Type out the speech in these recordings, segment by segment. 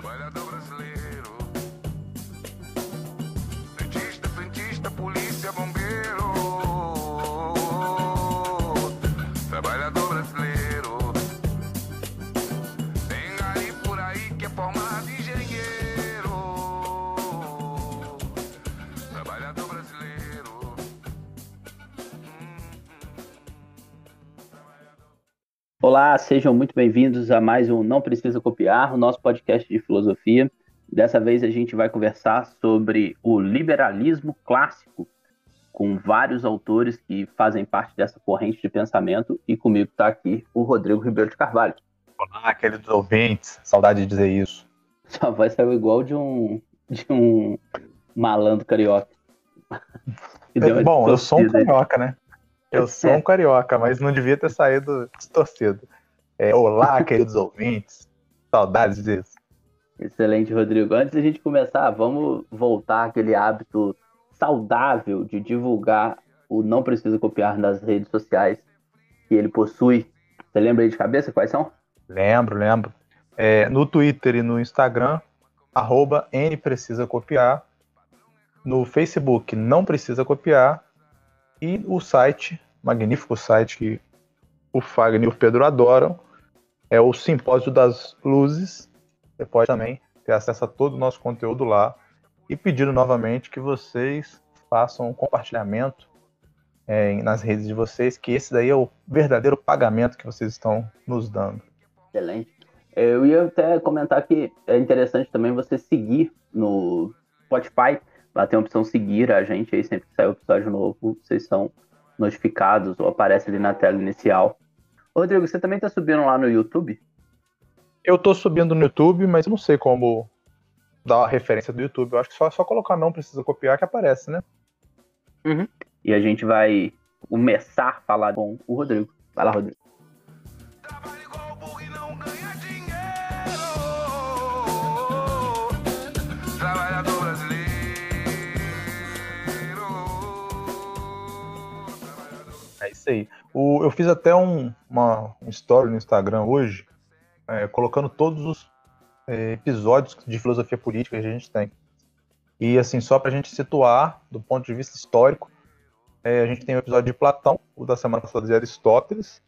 Trabalhador brasileiro. Olá, sejam muito bem-vindos a mais um Não Precisa Copiar, o nosso podcast de filosofia. Dessa vez a gente vai conversar sobre o liberalismo clássico, com vários autores que fazem parte dessa corrente de pensamento, e comigo está aqui o Rodrigo Ribeiro de Carvalho. Olá, queridos ouvintes, saudade de dizer isso. Sua voz saiu igual de um, de um malandro carioca. Bom, eu sou um carioca, né? Eu sou um carioca, mas não devia ter saído distorcido. É, olá, queridos ouvintes, saudades disso. Excelente, Rodrigo. Antes da gente começar, vamos voltar àquele hábito saudável de divulgar o Não Precisa Copiar nas redes sociais que ele possui. Você lembra aí de cabeça quais são? Lembro, lembro. É, no Twitter e no Instagram, arroba N precisa copiar. No Facebook, não precisa copiar. E o site, magnífico site que o Fagner e o Pedro adoram, é o Simpósio das Luzes. Você pode também ter acesso a todo o nosso conteúdo lá. E pedindo novamente que vocês façam um compartilhamento é, nas redes de vocês, que esse daí é o verdadeiro pagamento que vocês estão nos dando. Excelente. Eu ia até comentar que é interessante também você seguir no Spotify. Lá tem a opção seguir a gente aí sempre que sair um episódio novo, vocês são notificados ou aparece ali na tela inicial. Rodrigo, você também tá subindo lá no YouTube? Eu tô subindo no YouTube, mas eu não sei como dar a referência do YouTube. Eu acho que só, só colocar não precisa copiar que aparece, né? E a gente vai começar a falar com o Rodrigo. Vai lá, Rodrigo. O- eu fiz até um, uma um story no Instagram hoje, é, colocando todos os é, episódios de filosofia política que a gente tem. E assim, só pra gente situar, do ponto de vista histórico, é, a gente tem o episódio de Platão, o da semana passada de Aristóteles,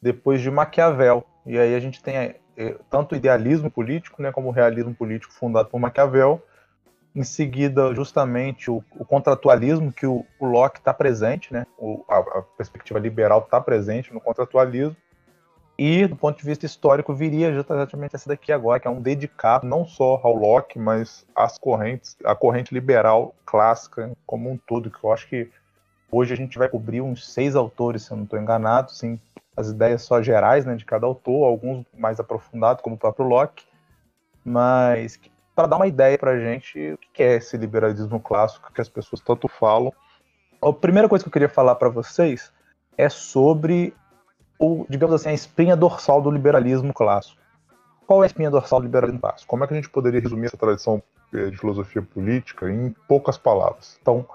depois de Maquiavel. E aí a gente tem é, tanto o idealismo político, né, como o realismo político fundado por Maquiavel. Em seguida, justamente, o, o contratualismo, que o, o Locke está presente, né, o- a, a perspectiva liberal está presente no contratualismo. E, do ponto de vista histórico, viria exatamente essa daqui agora, que é um dedicado não só ao Locke, mas às correntes, a corrente liberal clássica como um todo, que eu acho que hoje a gente vai cobrir uns seis autores, se eu não estou enganado, sim, as ideias só gerais né, de cada autor, alguns mais aprofundados, como o próprio Locke, mas para dar uma ideia para a gente o que é esse liberalismo clássico que as pessoas tanto falam. A primeira coisa que eu queria falar para vocês é sobre o, digamos assim, a espinha dorsal do liberalismo clássico. Qual é a espinha dorsal do liberalismo clássico? Como é que a gente poderia resumir essa tradição eh, de filosofia política em poucas palavras? Então,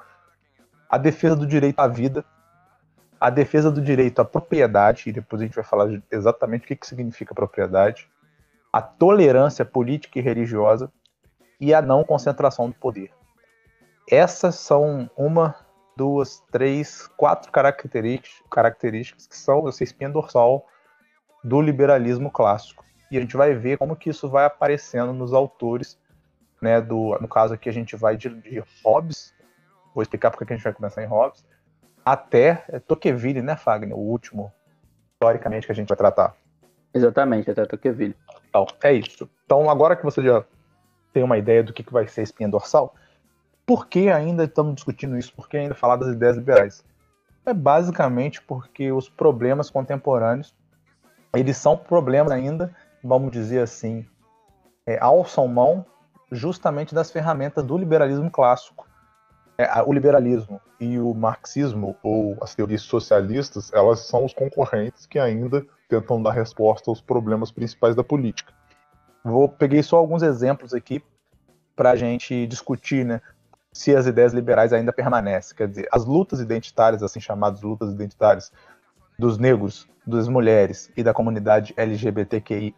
a defesa do direito à vida, a defesa do direito à propriedade, e depois a gente vai falar exatamente o que, que significa propriedade, a tolerância política e religiosa e a não concentração do poder. Essas são uma, duas, três, quatro características, características que são essa espinha dorsal do liberalismo clássico. E a gente vai ver como que isso vai aparecendo nos autores, né, do, no caso aqui a gente vai de, de Hobbes, vou explicar porque que a gente vai começar em Hobbes, até Tocqueville, né, Fagner, o último, historicamente, que a gente vai tratar. Exatamente, até Tocqueville. Então, é isso. Então, agora que você já tem uma ideia do que, que vai ser a espinha dorsal, por que ainda estamos discutindo isso? Por que ainda falar das ideias liberais? É basicamente porque os problemas contemporâneos, eles são problemas ainda, vamos dizer assim, é, alçam mão justamente das ferramentas do liberalismo clássico. É, o liberalismo e o marxismo, ou as teorias socialistas, elas são os concorrentes que ainda tentam dar resposta aos problemas principais da política. Vou peguei só alguns exemplos aqui para a gente discutir, né, se as ideias liberais ainda permanecem. Quer dizer, as lutas identitárias, assim chamadas lutas identitárias, dos negros, das mulheres e da comunidade LGBTQIA+,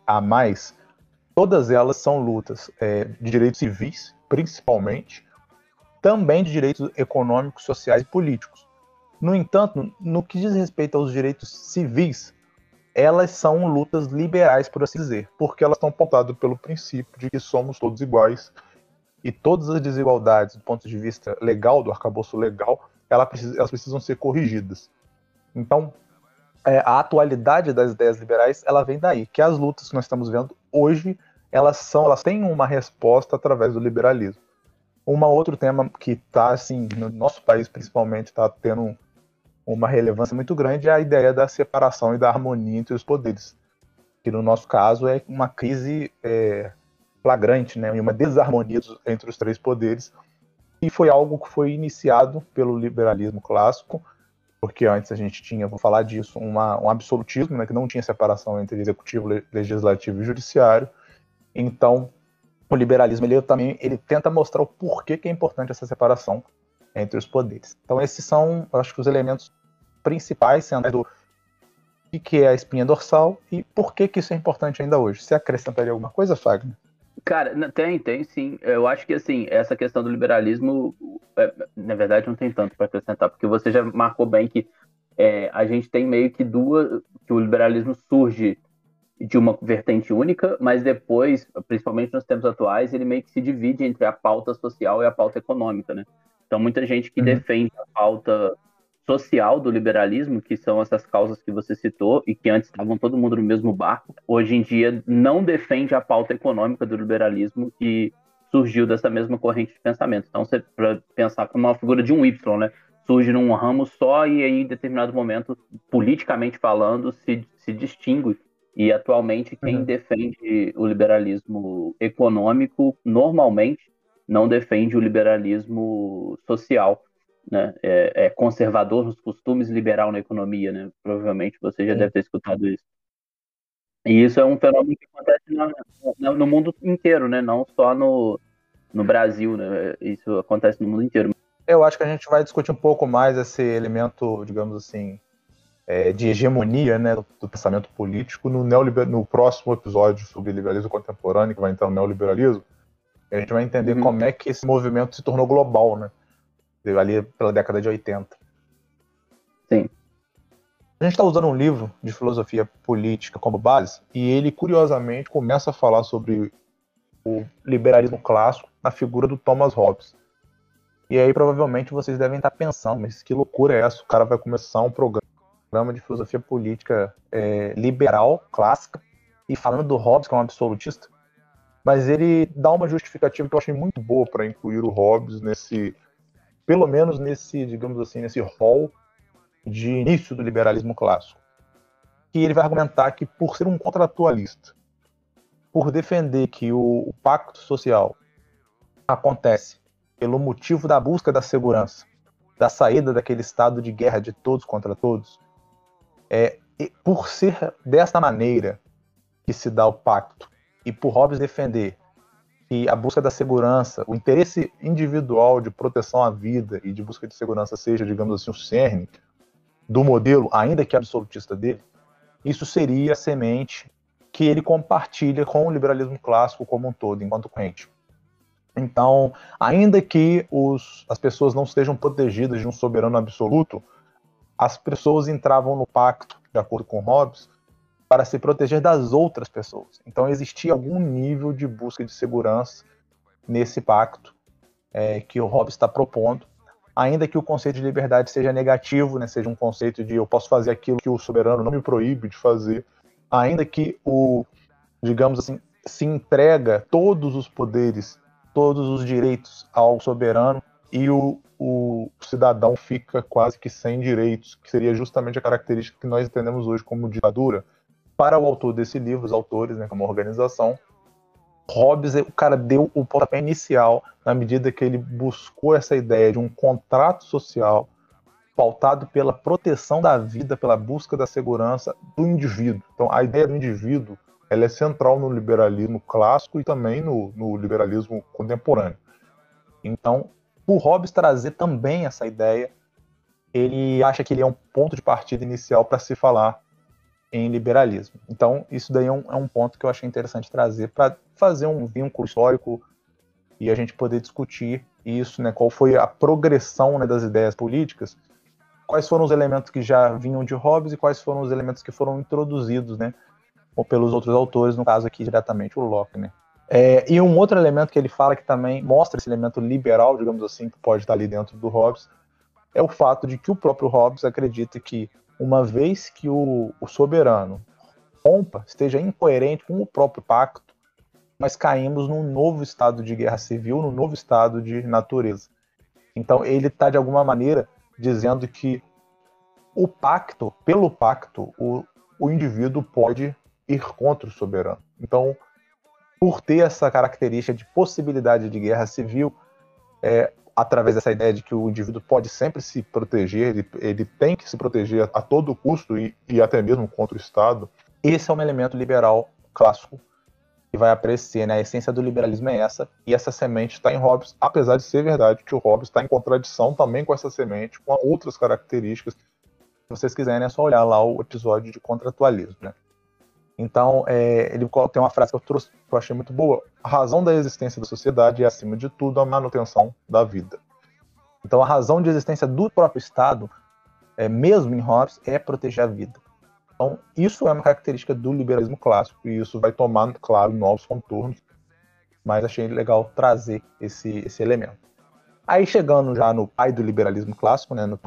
todas elas são lutas é, de direitos civis, principalmente, também de direitos econômicos, sociais e políticos. No entanto, no que diz respeito aos direitos civis, elas são lutas liberais, por assim dizer, porque elas estão pautadas pelo princípio de que somos todos iguais e todas as desigualdades do ponto de vista legal, do arcabouço legal, elas precisam, ser corrigidas. Então, é, a atualidade das ideias liberais, ela vem daí, que as lutas que nós estamos vendo hoje elas são, elas têm uma resposta através do liberalismo. Um outro tema que está assim no nosso país principalmente está tendo uma relevância muito grande é a ideia da separação e da harmonia entre os poderes, que no nosso caso é uma crise é, flagrante, né, uma desarmonia entre os três poderes, e foi algo que foi iniciado pelo liberalismo clássico, porque antes a gente tinha, vou falar disso, uma, um absolutismo, né, que não tinha separação entre executivo, legislativo e judiciário, então, o liberalismo ele também ele tenta mostrar o porquê que é importante essa separação entre os poderes. Então, esses são, acho que, os elementos principais, sendo do o que é a espinha dorsal e por que, que isso é importante ainda hoje. Você acrescentaria alguma coisa, Fagner? Cara, tem, tem sim. Eu acho que assim, essa questão do liberalismo, é, na verdade, não tem tanto para acrescentar, porque você já marcou bem que é, a gente tem meio que duas. que o liberalismo surge de uma vertente única, mas depois, principalmente nos tempos atuais, ele meio que se divide entre a pauta social e a pauta econômica, né? Então, muita gente que uhum. defende a pauta social do liberalismo, que são essas causas que você citou e que antes estavam todo mundo no mesmo barco, hoje em dia não defende a pauta econômica do liberalismo que surgiu dessa mesma corrente de pensamento. Então, você para pensar como uma figura de um Y, né? Surge num ramo só e aí, em determinado momento, politicamente falando, se, se distingue e atualmente quem uhum. defende o liberalismo econômico normalmente não defende o liberalismo social, né? É, é conservador nos costumes, liberal na economia, né? Provavelmente você já deve ter escutado isso. E isso é um fenômeno que acontece na, no mundo inteiro, né? Não só no, no Brasil, né? Isso acontece no mundo inteiro. Eu acho que a gente vai discutir um pouco mais esse elemento, digamos assim, é, de hegemonia né, do, pensamento político no, neoliber... no próximo episódio sobre liberalismo contemporâneo, que vai entrar no neoliberalismo, a gente vai entender uhum. como é que esse movimento se tornou global, né? Ali pela década de 80. Sim. A gente está usando um livro de filosofia política como base, e ele, curiosamente, começa a falar sobre o liberalismo clássico na figura do Thomas Hobbes. E aí, provavelmente, vocês devem estar pensando, mas que loucura é essa? O cara vai começar um programa programa de filosofia política é, liberal, clássica, e falando do Hobbes, que é um absolutista, mas ele dá uma justificativa que eu achei muito boa para incluir o Hobbes nesse, pelo menos nesse, digamos assim, nesse rol de início do liberalismo clássico. Que ele vai argumentar que por ser um contratualista, por defender que o, o pacto social acontece pelo motivo da busca da segurança, da saída daquele estado de guerra de todos contra todos, é, por ser dessa maneira que se dá o pacto, e por Hobbes defender que a busca da segurança, o interesse individual de proteção à vida e de busca de segurança seja, digamos assim, o cerne do modelo, ainda que absolutista dele, isso seria a semente que ele compartilha com o liberalismo clássico como um todo, enquanto corrente. Então, ainda que os, as pessoas não estejam protegidas de um soberano absoluto, as pessoas entravam no pacto, de acordo com Hobbes, para se proteger das outras pessoas. Então existia algum nível de busca de segurança nesse pacto é, que o Hobbes está propondo, ainda que o conceito de liberdade seja negativo, né, seja um conceito de eu posso fazer aquilo que o soberano não me proíbe de fazer, ainda que o, digamos assim, se entrega todos os poderes, todos os direitos ao soberano e o, o cidadão fica quase que sem direitos, que seria justamente a característica que nós entendemos hoje como ditadura. Para o autor desse livro, os autores, né, como organização, Hobbes, o cara deu o pontapé inicial na medida que ele buscou essa ideia de um contrato social pautado pela proteção da vida, pela busca da segurança do indivíduo. Então, a ideia do indivíduo ela é central no liberalismo clássico e também no, no liberalismo contemporâneo. Então, por Hobbes trazer também essa ideia, ele acha que ele é um ponto de partida inicial para se falar em liberalismo. Então, isso daí é um, é um ponto que eu achei interessante trazer para fazer um vínculo histórico e a gente poder discutir isso, né? Qual foi a progressão né, das ideias políticas, quais foram os elementos que já vinham de Hobbes e quais foram os elementos que foram introduzidos, né? Ou pelos outros autores, no caso aqui diretamente o Locke, né? É, e um outro elemento que ele fala que também mostra esse elemento liberal, digamos assim, que pode estar ali dentro do Hobbes, é o fato de que o próprio Hobbes acredita que uma vez que o, o soberano rompa, esteja incoerente com o próprio pacto, nós caímos num novo estado de guerra civil, num novo estado de natureza. Então ele está de alguma maneira dizendo que o pacto, pelo pacto, o, o indivíduo pode ir contra o soberano. Então, por ter essa característica de possibilidade de guerra civil, é, através dessa ideia de que o indivíduo pode sempre se proteger, ele, ele tem que se proteger a todo custo e, e, até mesmo contra o Estado. Esse é um elemento liberal clássico que vai aparecer, né? A essência do liberalismo é essa, e essa semente está em Hobbes, apesar de ser verdade que o Hobbes está em contradição também com essa semente, com outras características. Se vocês quiserem, é só olhar lá o episódio de contratualismo, né? Então, é, ele tem uma frase que eu trouxe que eu achei muito boa. A razão da existência da sociedade é, acima de tudo, a manutenção da vida. Então, a razão de existência do próprio Estado, é, mesmo em Hobbes, é proteger a vida. Então, isso é uma característica do liberalismo clássico e isso vai tomar, claro, novos contornos. Mas achei legal trazer esse, esse elemento. Aí, chegando já no pai do liberalismo clássico, né, no,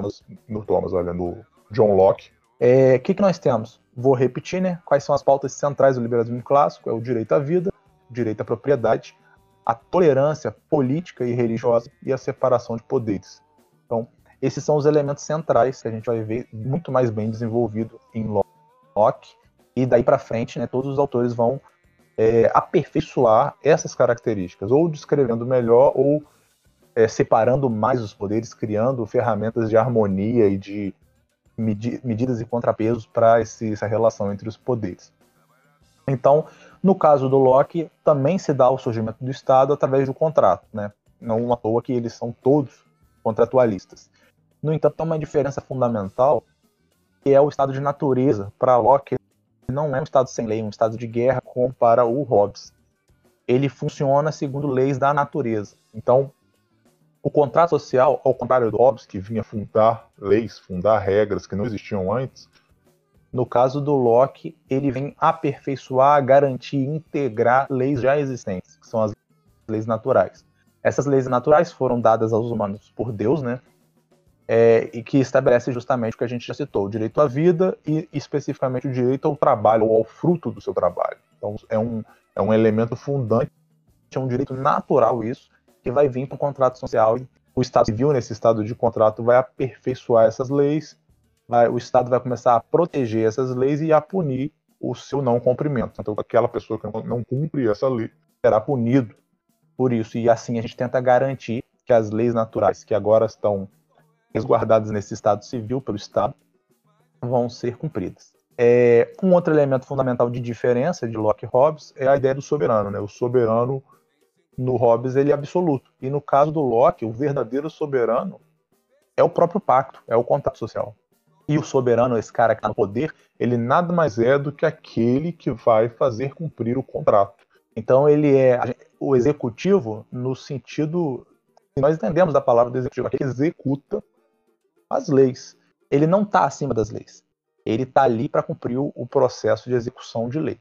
no Thomas, olha, no John Locke, o é, que, que nós temos? Vou repetir, né? Quais são as pautas centrais do liberalismo clássico? É o direito à vida, o direito à propriedade, a tolerância política e religiosa e a separação de poderes. Então, esses são os elementos centrais que a gente vai ver muito mais bem desenvolvido em Locke. E daí para frente, né, todos os autores vão é, aperfeiçoar essas características, ou descrevendo melhor, ou é, separando mais os poderes, criando ferramentas de harmonia e de medi medidas e contrapesos para essa relação entre os poderes. Então, no caso do Locke, também se dá o surgimento do Estado através do contrato, né? Não à toa que eles são todos contratualistas. No entanto, há uma diferença fundamental, que é o estado de natureza. Para Locke, não é um estado sem lei, é um estado de guerra como para o Hobbes. Ele funciona segundo leis da natureza. Então, o contrato social, ao contrário do Hobbes, que vinha fundar leis, fundar regras que não existiam antes, no caso do Locke, ele vem aperfeiçoar, garantir, integrar leis já existentes, que são as leis naturais. Essas leis naturais foram dadas aos humanos por Deus, né? É, e que estabelece justamente o que a gente já citou, o direito à vida e especificamente o direito ao trabalho, ou ao fruto do seu trabalho. Então é um, é um elemento fundante, é um direito natural isso, que vai vir para o contrato social. O Estado civil, nesse estado de contrato, vai aperfeiçoar essas leis, vai, o Estado vai começar a proteger essas leis e a punir o seu não cumprimento. Então, aquela pessoa que não cumpre essa lei será punido por isso. E assim a gente tenta garantir que as leis naturais, que agora estão resguardadas nesse Estado civil pelo Estado, vão ser cumpridas. É, um outro elemento fundamental de diferença de Locke e Hobbes é a ideia do soberano. Né? O soberano no Hobbes ele é absoluto. E no caso do Locke, o verdadeiro soberano é o próprio pacto, é o contato social. E o soberano, esse cara que está no poder, ele nada mais é do que aquele que vai fazer cumprir o contrato. Então ele é o executivo no sentido nós entendemos da palavra do executivo, que executa as leis. Ele não está acima das leis. Ele está ali para cumprir o processo de execução de lei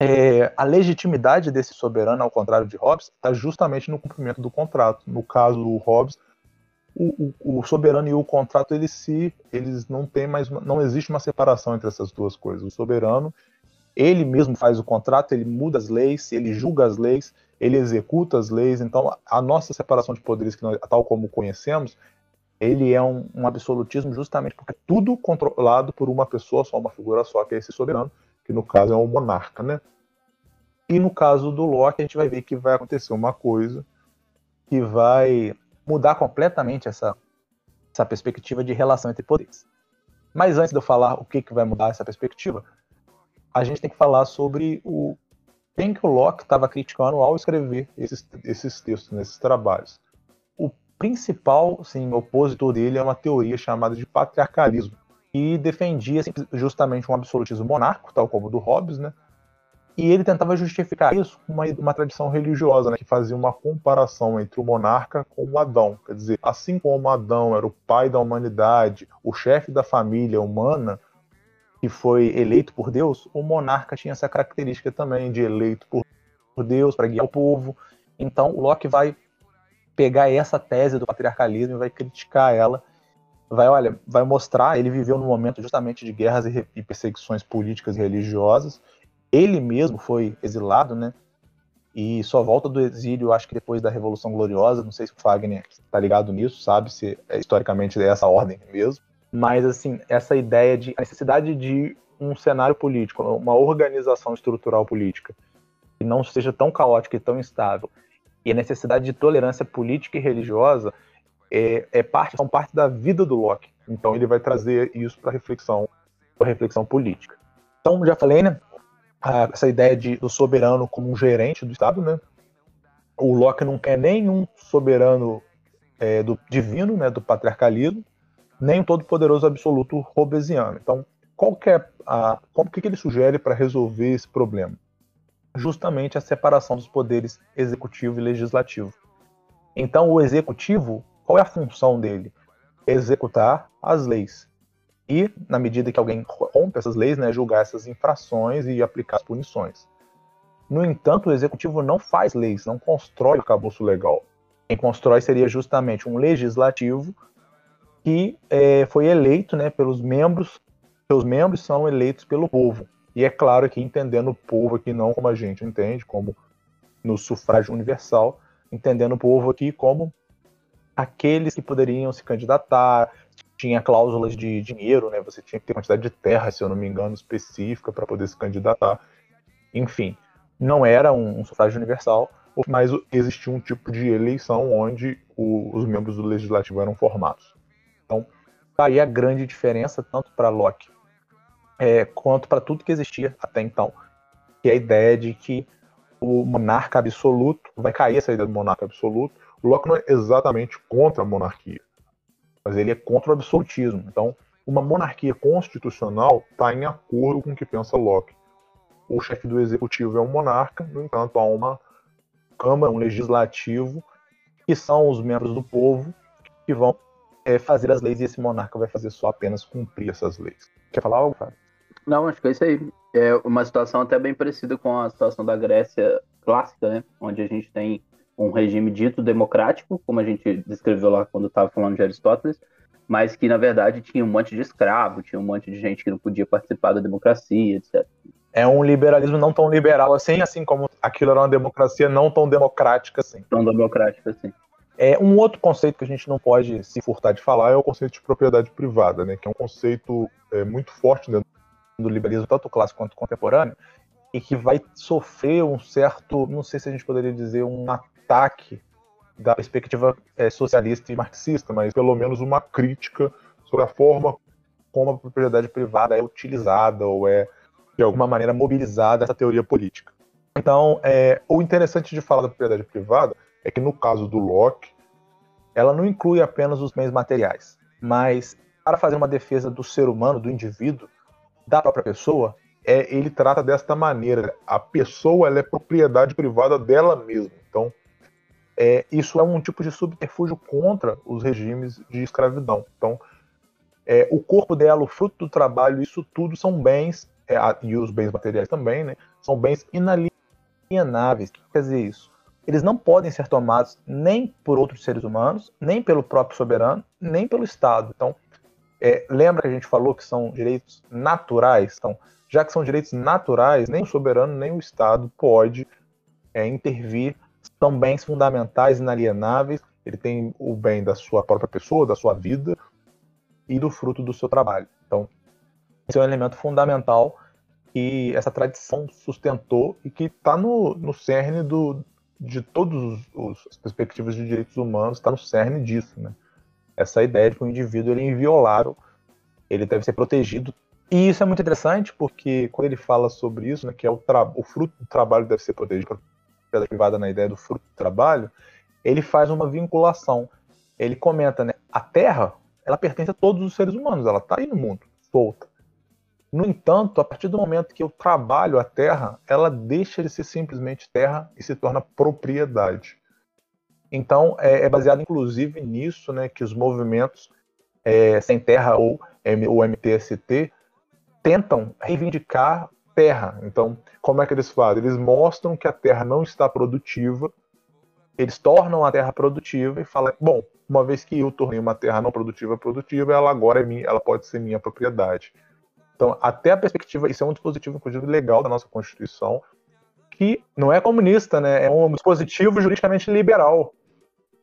é, a legitimidade desse soberano, ao contrário de Hobbes, está justamente no cumprimento do contrato. No caso do Hobbes, o, o, o, soberano e o contrato eles se eles não tem mais não existe uma separação entre essas duas coisas. O soberano ele mesmo faz o contrato, ele muda as leis, ele julga as leis, ele executa as leis. Então a nossa separação de poderes que nós, tal como conhecemos, ele é um, um absolutismo justamente porque é tudo controlado por uma pessoa só, uma figura só, que é esse soberano que no caso é o monarca, né? E no caso do Loki, a gente vai ver que vai acontecer uma coisa que vai mudar completamente essa, essa perspectiva de relação entre poderes. Mas antes de eu falar o que, que vai mudar essa perspectiva, a gente tem que falar sobre o quem que o Locke estava criticando ao escrever esses, esses textos, nesses trabalhos. O principal sim, opositor dele é uma teoria chamada de patriarcalismo. E defendia justamente um absolutismo monárquico, tal como o do Hobbes, né? E ele tentava justificar isso com uma, uma tradição religiosa, né, que fazia uma comparação entre o monarca com o Adão. Quer dizer, assim como Adão era o pai da humanidade, o chefe da família humana, que foi eleito por Deus, o monarca tinha essa característica também de eleito por Deus para guiar o povo. Então, Locke vai pegar essa tese do patriarcalismo e vai criticar ela. Vai, olha, vai mostrar, ele viveu num momento justamente de guerras e perseguições políticas e religiosas, ele mesmo foi exilado, né? E só volta do exílio, acho que depois da Revolução Gloriosa. Não sei se o Fagner está ligado nisso, sabe se é, historicamente é essa ordem mesmo. Mas, assim, essa ideia de a necessidade de um cenário político, uma organização estrutural política, que não seja tão caótica e tão instável, e a necessidade de tolerância política e religiosa é, é parte, são parte da vida do Locke. Então, ele vai trazer isso para reflexão, para reflexão política. Então, já falei, né? essa ideia de, do soberano como um gerente do Estado, né? O Locke não quer nenhum soberano é, do divino, né, do patriarcalismo, nem um todo-poderoso absoluto robesiano. Então, qual que é a, o que, que ele sugere para resolver esse problema? Justamente a separação dos poderes executivo e legislativo. Então, o executivo, qual é a função dele? Executar as leis e, na medida que alguém rompe essas leis, né, julgar essas infrações e aplicar as punições. No entanto, o executivo não faz leis, não constrói o cabouço legal. Quem constrói seria justamente um legislativo que é, foi eleito né, pelos membros, seus membros são eleitos pelo povo. E é claro que entendendo o povo aqui não como a gente entende, como no sufrágio universal, entendendo o povo aqui como aqueles que poderiam se candidatar, tinha cláusulas de dinheiro, né? Você tinha que ter quantidade de terra, se eu não me engano, específica para poder se candidatar. Enfim, não era um, um, sufrágio universal, mas existia um tipo de eleição onde o, os membros do legislativo eram formados. Então, tá aí a grande diferença, tanto para Locke é, quanto para tudo que existia até então, que é a ideia de que o monarca absoluto, vai cair essa ideia do monarca absoluto, Locke não é exatamente contra a monarquia mas ele é contra o absolutismo. Então, uma monarquia constitucional está em acordo com o que pensa Locke. O chefe do executivo é um monarca, no entanto, há uma Câmara, um legislativo, que são os membros do povo que vão é, fazer as leis e esse monarca vai fazer só apenas cumprir essas leis. Quer falar algo, Fábio? Não, acho que é isso aí. É uma situação até bem parecida com a situação da Grécia clássica, né? Onde a gente tem um regime dito democrático, como a gente descreveu lá quando estava falando de Aristóteles, mas que na verdade tinha um monte de escravo, tinha um monte de gente que não podia participar da democracia, etc. É um liberalismo não tão liberal assim, assim como aquilo era uma democracia não tão democrática assim. Tão democrática assim. É, um outro conceito que a gente não pode se furtar de falar é o conceito de propriedade privada, né, que é um conceito é, muito forte dentro do liberalismo, tanto clássico quanto contemporâneo, e que vai sofrer um certo, não sei se a gente poderia dizer, um ataque da perspectiva é, socialista e marxista, mas pelo menos uma crítica sobre a forma como a propriedade privada é utilizada ou é, de alguma maneira, mobilizada essa teoria política. Então, é, o interessante de falar da propriedade privada é que, no caso do Locke, ela não inclui apenas os bens materiais, mas para fazer uma defesa do ser humano, do indivíduo, da própria pessoa, é, ele trata desta maneira. A pessoa é propriedade privada dela mesma. Então, é, isso é um tipo de subterfúgio contra os regimes de escravidão. Então, é, o corpo dela, o fruto do trabalho, isso tudo são bens, é, e os bens materiais também, né, são bens inalienáveis. O que quer dizer isso? Eles não podem ser tomados nem por outros seres humanos, nem pelo próprio soberano, nem pelo Estado. Então, é, lembra que a gente falou que são direitos naturais? Então, já que são direitos naturais, nem o soberano nem o Estado pode é, intervir são bens fundamentais, inalienáveis. Ele tem o bem da sua própria pessoa, da sua vida e do fruto do seu trabalho. Então, esse é um elemento fundamental que essa tradição sustentou e que está no, no cerne do, de todas as perspectivas de direitos humanos, está no cerne disso. Né? Essa ideia de que o indivíduo ele é inviolável, ele deve ser protegido. E isso é muito interessante porque quando ele fala sobre isso, né, que é o, o fruto do trabalho deve ser protegido privada na ideia do fruto do trabalho, ele faz uma vinculação. Ele comenta, né? A Terra, ela pertence a todos os seres humanos, ela está aí no mundo. solta. No entanto, a partir do momento que eu trabalho a terra, ela deixa de ser simplesmente terra e se torna propriedade. Então, é, é baseado inclusive nisso né, que os movimentos é, sem terra ou o MTST tentam reivindicar terra. Então, como é que eles fazem? Eles mostram que a terra não está produtiva, eles tornam a terra produtiva e falam: bom, uma vez que eu tornei uma terra não produtiva produtiva, ela agora é minha, ela pode ser minha propriedade. Então, até a perspectiva, isso é um dispositivo, inclusive, legal da nossa Constituição, que não é comunista, né? É um dispositivo juridicamente liberal.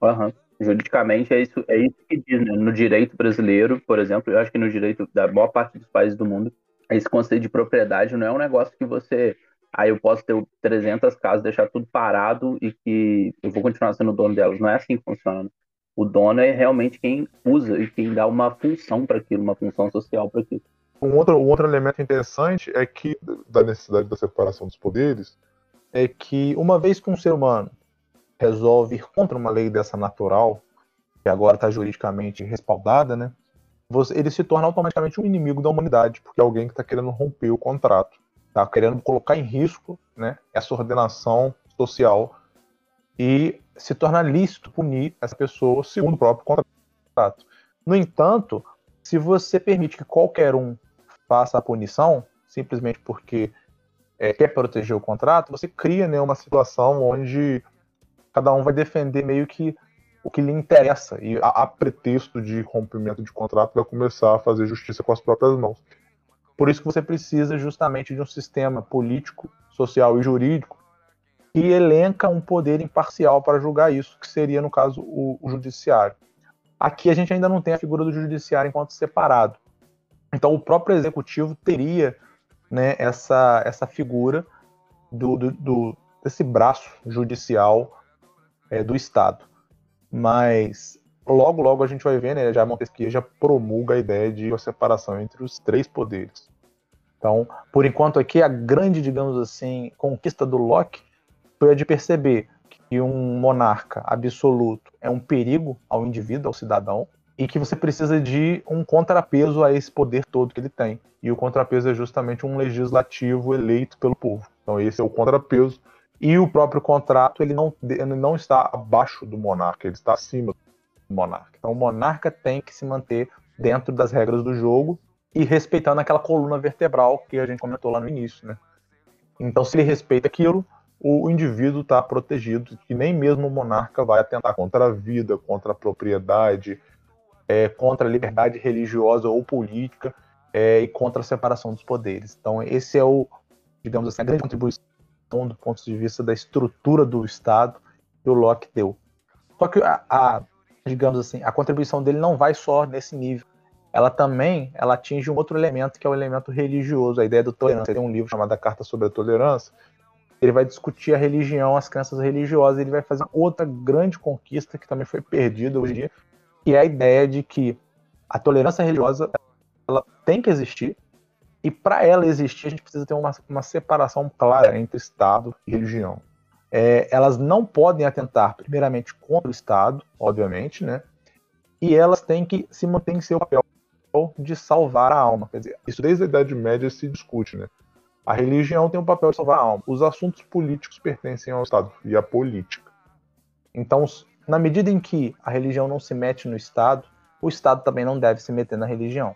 Uhum. Juridicamente é isso, é isso que diz, né? No direito brasileiro, por exemplo, eu acho que no direito da maior parte dos países do mundo, esse conceito de propriedade não é um negócio que você. Aí ah, eu posso ter 300 casas, deixar tudo parado e que eu vou continuar sendo dono delas. Não é assim que funciona. O dono é realmente quem usa e quem dá uma função para aquilo, uma função social para aquilo. Um outro, um outro elemento interessante é que, da necessidade da separação dos poderes, é que uma vez que um ser humano resolve ir contra uma lei dessa natural, que agora está juridicamente respaldada, né, você, ele se torna automaticamente um inimigo da humanidade, porque é alguém que está querendo romper o contrato, está querendo colocar em risco né, essa ordenação social e se torna lícito punir essa pessoa segundo o próprio contrato. No entanto, se você permite que qualquer um faça a punição, simplesmente porque é, quer proteger o contrato, você cria né, uma situação onde cada um vai defender meio que o que lhe interessa e a, a, pretexto de rompimento de contrato vai começar a fazer justiça com as próprias mãos. Por isso que você precisa justamente de um sistema político, social e jurídico que elenca um poder imparcial para julgar isso, que seria no caso o, o judiciário. Aqui a gente ainda não tem a figura do judiciário enquanto separado. Então, o próprio executivo teria né, essa, essa figura do, do, do desse braço judicial é, do Estado. Mas logo, logo a gente vai ver, né, já Montesquieu já promulga a ideia de uma separação entre os três poderes. Então, por enquanto aqui, a grande, digamos assim, conquista do Locke foi a de perceber que um monarca absoluto é um perigo ao indivíduo, ao cidadão, e que você precisa de um contrapeso a esse poder todo que ele tem. E o contrapeso é justamente um legislativo eleito pelo povo. Então esse é o contrapeso. E o próprio contrato ele não, ele não está abaixo do monarca, ele está acima do monarca. Então o monarca tem que se manter dentro das regras do jogo e respeitando aquela coluna vertebral que a gente comentou lá no início, né? Então se ele respeita aquilo, o indivíduo está protegido, que nem mesmo o monarca vai atentar contra a vida, contra a propriedade, é, contra a liberdade religiosa ou política é, e contra a separação dos poderes. Então, esse é o, digamos assim, a grande contribuição do ponto de vista da estrutura do Estado que o Locke deu. Só que a, a, digamos assim, a contribuição dele não vai só nesse nível. Ela também ela atinge um outro elemento que é o elemento religioso, a ideia do tolerância. Tem um livro chamado A Carta sobre a Tolerância. Ele vai discutir a religião, as crenças religiosas. Ele vai fazer outra grande conquista que também foi perdida hoje em dia, que é a ideia de que a tolerância religiosa ela tem que existir, e para ela existir, a gente precisa ter uma, uma separação clara entre Estado e religião. É, elas não podem atentar, primeiramente, contra o Estado, obviamente, né? E elas têm que se manter em seu papel de salvar a alma. Quer dizer, isso desde a Idade Média se discute, né? A religião tem o papel de salvar a alma. Os assuntos políticos pertencem ao Estado e à política. Então, na medida em que a religião não se mete no Estado, o Estado também não deve se meter na religião.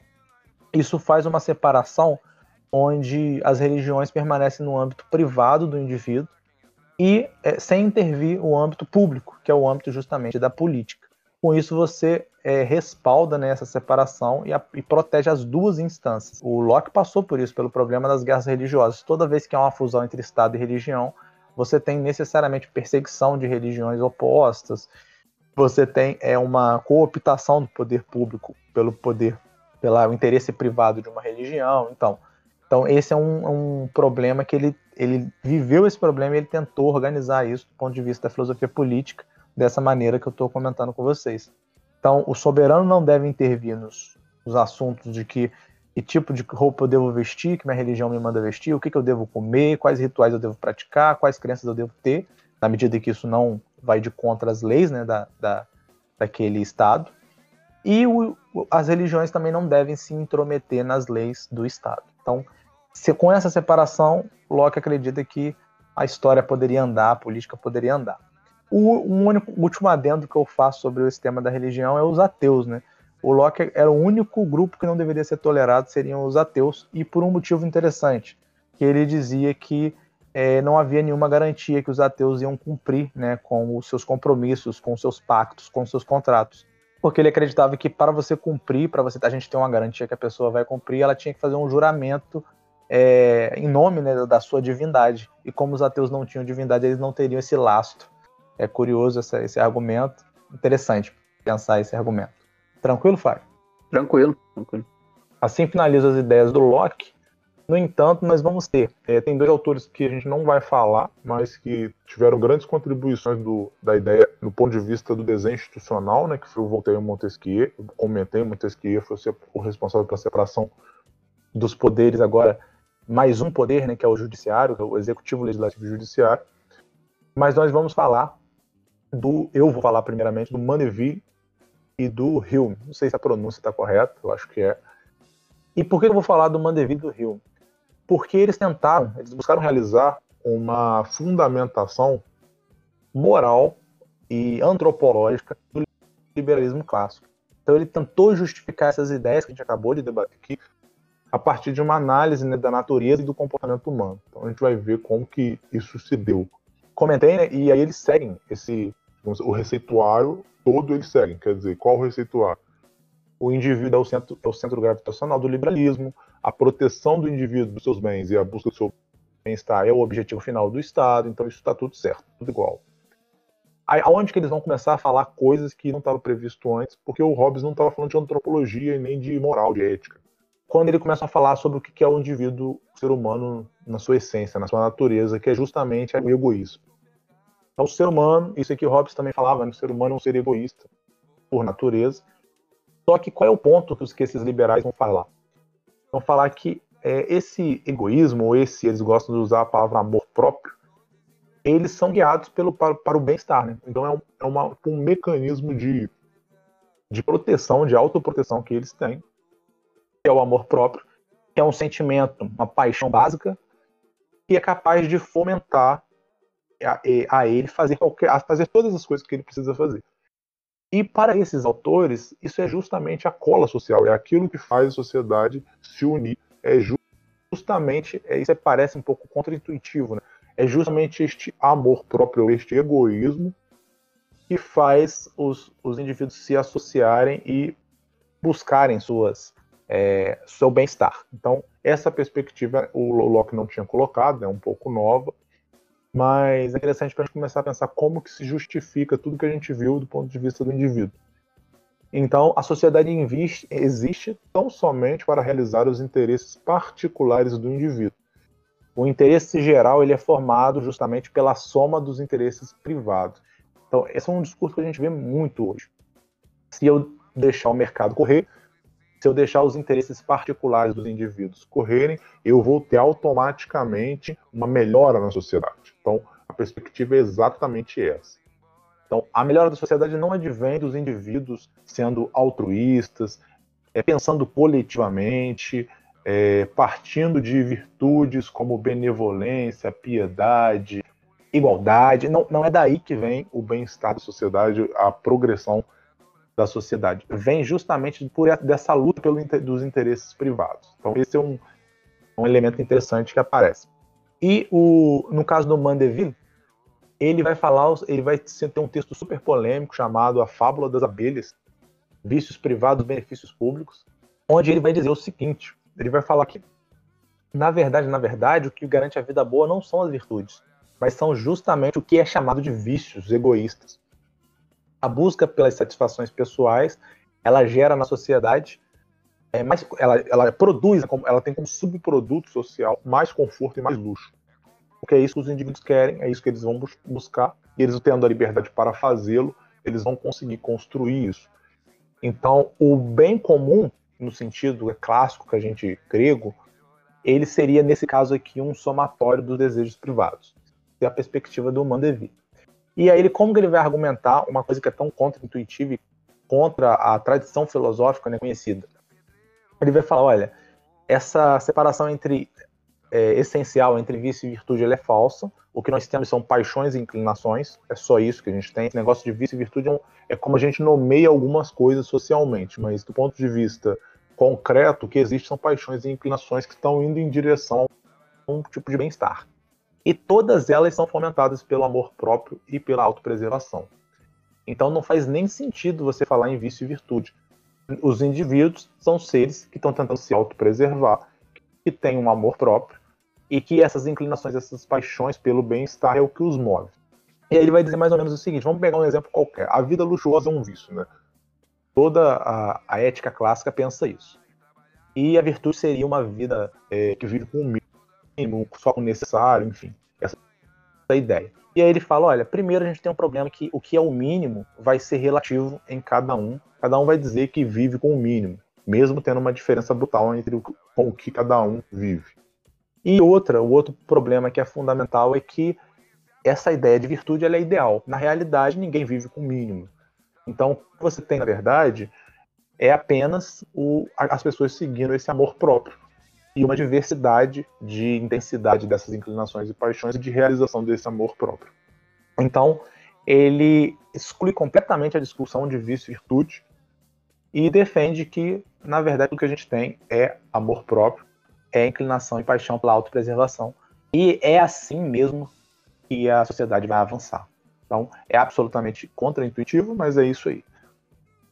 Isso faz uma separação onde as religiões permanecem no âmbito privado do indivíduo e é, sem intervir o âmbito público, que é o âmbito justamente da política. Com isso, você é, respalda né, essa separação e, a, e, protege as duas instâncias. O Locke passou por isso, pelo problema das guerras religiosas. Toda vez que há uma fusão entre Estado e religião, você tem necessariamente perseguição de religiões opostas, você tem é, uma cooptação do poder público pelo poder, pelo interesse privado de uma religião. Então, então esse é um, um problema que ele, ele viveu esse problema e ele tentou organizar isso do ponto de vista da filosofia política dessa maneira que eu estou comentando com vocês. Então, o soberano não deve intervir nos, nos assuntos de que que tipo de roupa eu devo vestir, que minha religião me manda vestir, o que, que eu devo comer, quais rituais eu devo praticar, quais crenças eu devo ter, na medida que isso não vai de contra as leis né, da, da, daquele estado. E o, as religiões também não devem se intrometer nas leis do Estado. Então, se, com essa separação, Locke acredita que a história poderia andar, a política poderia andar. O um único, último adendo que eu faço sobre esse tema da religião é os ateus, né? O Locke era o único grupo que não deveria ser tolerado, seriam os ateus, e por um motivo interessante, que ele dizia que é, não havia nenhuma garantia que os ateus iam cumprir né, com os seus compromissos, com os seus pactos, com os seus contratos. Porque ele acreditava que para você cumprir, para você a gente ter uma garantia que a pessoa vai cumprir, ela tinha que fazer um juramento é, em nome né, da sua divindade. E como os ateus não tinham divindade, eles não teriam esse lastro. É curioso esse, esse argumento, interessante pensar esse argumento. Tranquilo, Fábio? Tranquilo, tranquilo. Assim finaliza as ideias do Locke. No entanto, nós vamos ter. É, tem dois autores que a gente não vai falar, mas que tiveram grandes contribuições do, da ideia do ponto de vista do desenho institucional, né, que foi o Voltaire Montesquieu. Eu comentei, Montesquieu foi o responsável pela separação dos poderes agora, mais um poder, né, que é o judiciário, é o executivo, legislativo e judiciário. Mas nós vamos falar do, eu vou falar primeiramente do Mandeville e do Hume. Não sei se a pronúncia está correta, eu acho que é. E por que eu vou falar do Mandeville e do Hume? Porque eles tentaram, eles buscaram realizar uma fundamentação moral e antropológica do liberalismo clássico. Então ele tentou justificar essas ideias que a gente acabou de debater aqui a partir de uma análise né, da natureza e do comportamento humano. Então a gente vai ver como que isso se deu. Comentei, né, e aí eles seguem esse o receituário todo eles seguem. Quer dizer, qual o receituário? O indivíduo é o centro, é o centro gravitacional do liberalismo, a proteção do indivíduo dos seus bens e a busca do seu bem-estar é o objetivo final do Estado, então isso está tudo certo, tudo igual. Aí, aonde que eles vão começar a falar coisas que não estavam previsto antes, porque o Hobbes não estava falando de antropologia e nem de moral, de ética. Quando ele começa a falar sobre o que é o indivíduo, o ser humano, na sua essência, na sua natureza, que é justamente o egoísmo. Então, o ser humano, isso aqui Hobbes também falava, né? o ser humano é um ser egoísta, por natureza. Só que qual é o ponto que esses liberais vão falar? Vão falar que é, esse egoísmo, ou esse, eles gostam de usar a palavra amor próprio, eles são guiados pelo, para, para o bem-estar. Né? Então é, um, é uma, um mecanismo de, de proteção, de autoproteção que eles têm, que é o amor próprio, que é um sentimento, uma paixão básica, que é capaz de fomentar a, a ele fazer, qualquer, a fazer todas as coisas que ele precisa fazer. E para esses autores, isso é justamente a cola social, é aquilo que faz a sociedade se unir. É justamente, é, isso parece um pouco contraintuitivo, né? é justamente este amor próprio, este egoísmo que faz os, os indivíduos se associarem e buscarem suas, é, seu bem-estar. Então, essa perspectiva o Locke não tinha colocado, é um pouco nova, mas é interessante para a gente começar a pensar como que se justifica tudo que a gente viu do ponto de vista do indivíduo. Então, a sociedade existe tão somente para realizar os interesses particulares do indivíduo. O interesse geral ele é formado justamente pela soma dos interesses privados. Então, esse é um discurso que a gente vê muito hoje. Se eu deixar o mercado correr, se eu deixar os interesses particulares dos indivíduos correrem, eu vou ter automaticamente uma melhora na sociedade. Então, a perspectiva é exatamente essa. Então, a melhora da sociedade não advém dos indivíduos sendo altruístas, é, pensando coletivamente, é, partindo de virtudes como benevolência, piedade, igualdade. Não, não é daí que vem o bem-estar da sociedade, a progressão da sociedade. Vem justamente por dessa luta pelos dos interesses privados. Então, esse é um, um elemento interessante que aparece. E o, no caso do Mandeville, ele vai falar, ele vai ter um texto super polêmico chamado A Fábula das Abelhas, Vícios Privados, Benefícios Públicos, onde ele vai dizer o seguinte: ele vai falar que, na verdade, na verdade, o que garante a vida boa não são as virtudes, mas são justamente o que é chamado de vícios egoístas. A busca pelas satisfações pessoais, ela gera na sociedade é mais, ela, ela produz, ela tem como subproduto social mais conforto e mais luxo. Porque é isso que os indivíduos querem, é isso que eles vão buscar, e eles tendo a liberdade para fazê-lo, eles vão conseguir construir isso. Então, o bem comum, no sentido clássico que a gente grego, ele seria, nesse caso aqui, um somatório dos desejos privados. É a perspectiva do Mandeville. E aí, ele, como que ele vai argumentar uma coisa que é tão contra-intuitiva contra a tradição filosófica né, conhecida. Ele vai falar, olha, essa separação entre é, essencial entre vício e virtude ela é falsa. O que nós temos são paixões e inclinações. É só isso que a gente tem. Esse negócio de vício e virtude é, é como a gente nomeia algumas coisas socialmente, mas do ponto de vista concreto, o que existe são paixões e inclinações que estão indo em direção a um tipo de bem-estar. E todas elas são fomentadas pelo amor próprio e pela autopreservação. Então não faz nem sentido você falar em vício e virtude. Os indivíduos são seres que estão tentando se autopreservar, que têm um amor próprio e que essas inclinações, essas paixões pelo bem-estar é o que os move. E aí ele vai dizer mais ou menos o seguinte: vamos pegar um exemplo qualquer. A vida luxuosa é um vício, né? Toda a, a ética clássica pensa isso. E a virtude seria uma vida é, que vive com mínimo, só o necessário, enfim. Essa é a ideia. E aí ele fala: olha, primeiro a gente tem um problema que o que é o mínimo vai ser relativo em cada um. Cada um vai dizer que vive com o mínimo, mesmo tendo uma diferença brutal entre o, com o que cada um vive. E outra, o outro problema que é fundamental é que essa ideia de virtude é ideal. Na realidade, ninguém vive com o mínimo. Então, o que você tem, na verdade, é apenas o, as pessoas seguindo esse amor próprio e uma diversidade de intensidade dessas inclinações e paixões e de realização desse amor próprio. Então, ele exclui completamente a discussão de vício e virtude e defende que, na verdade, o que a gente tem é amor próprio é inclinação e paixão pela autopreservação. E é assim mesmo que a sociedade vai avançar. Então, é absolutamente contraintuitivo, mas é isso aí.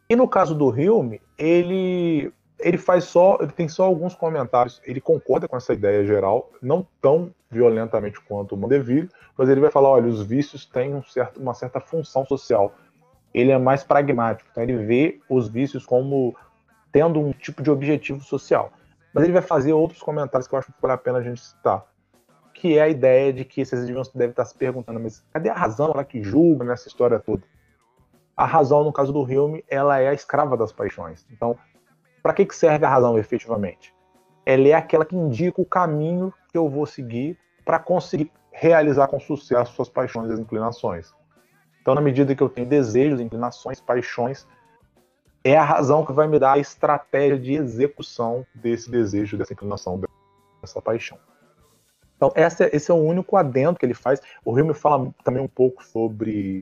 E no caso do Hilme, ele ele faz só, ele tem só alguns comentários, ele concorda com essa ideia geral, não tão violentamente quanto o Mandeville, mas ele vai falar, olha, os vícios têm um certo, uma certa função social. Ele é mais pragmático, então ele vê os vícios como tendo um tipo de objetivo social. Mas ele vai fazer outros comentários que eu acho que vale a pena a gente citar. Que é a ideia de que indivíduos devem estar se perguntando, mas cadê a razão ela que julga nessa história toda? A razão, no caso do Hilme, ela é a escrava das paixões. Então, para que, que serve a razão efetivamente? Ela é aquela que indica o caminho que eu vou seguir para conseguir realizar com sucesso suas paixões e inclinações. Então, na medida que eu tenho desejos, inclinações, paixões, é a razão que vai me dar a estratégia de execução desse desejo, dessa inclinação, dessa paixão. Então, essa, esse é o único adendo que ele faz. O Rio me fala também um pouco sobre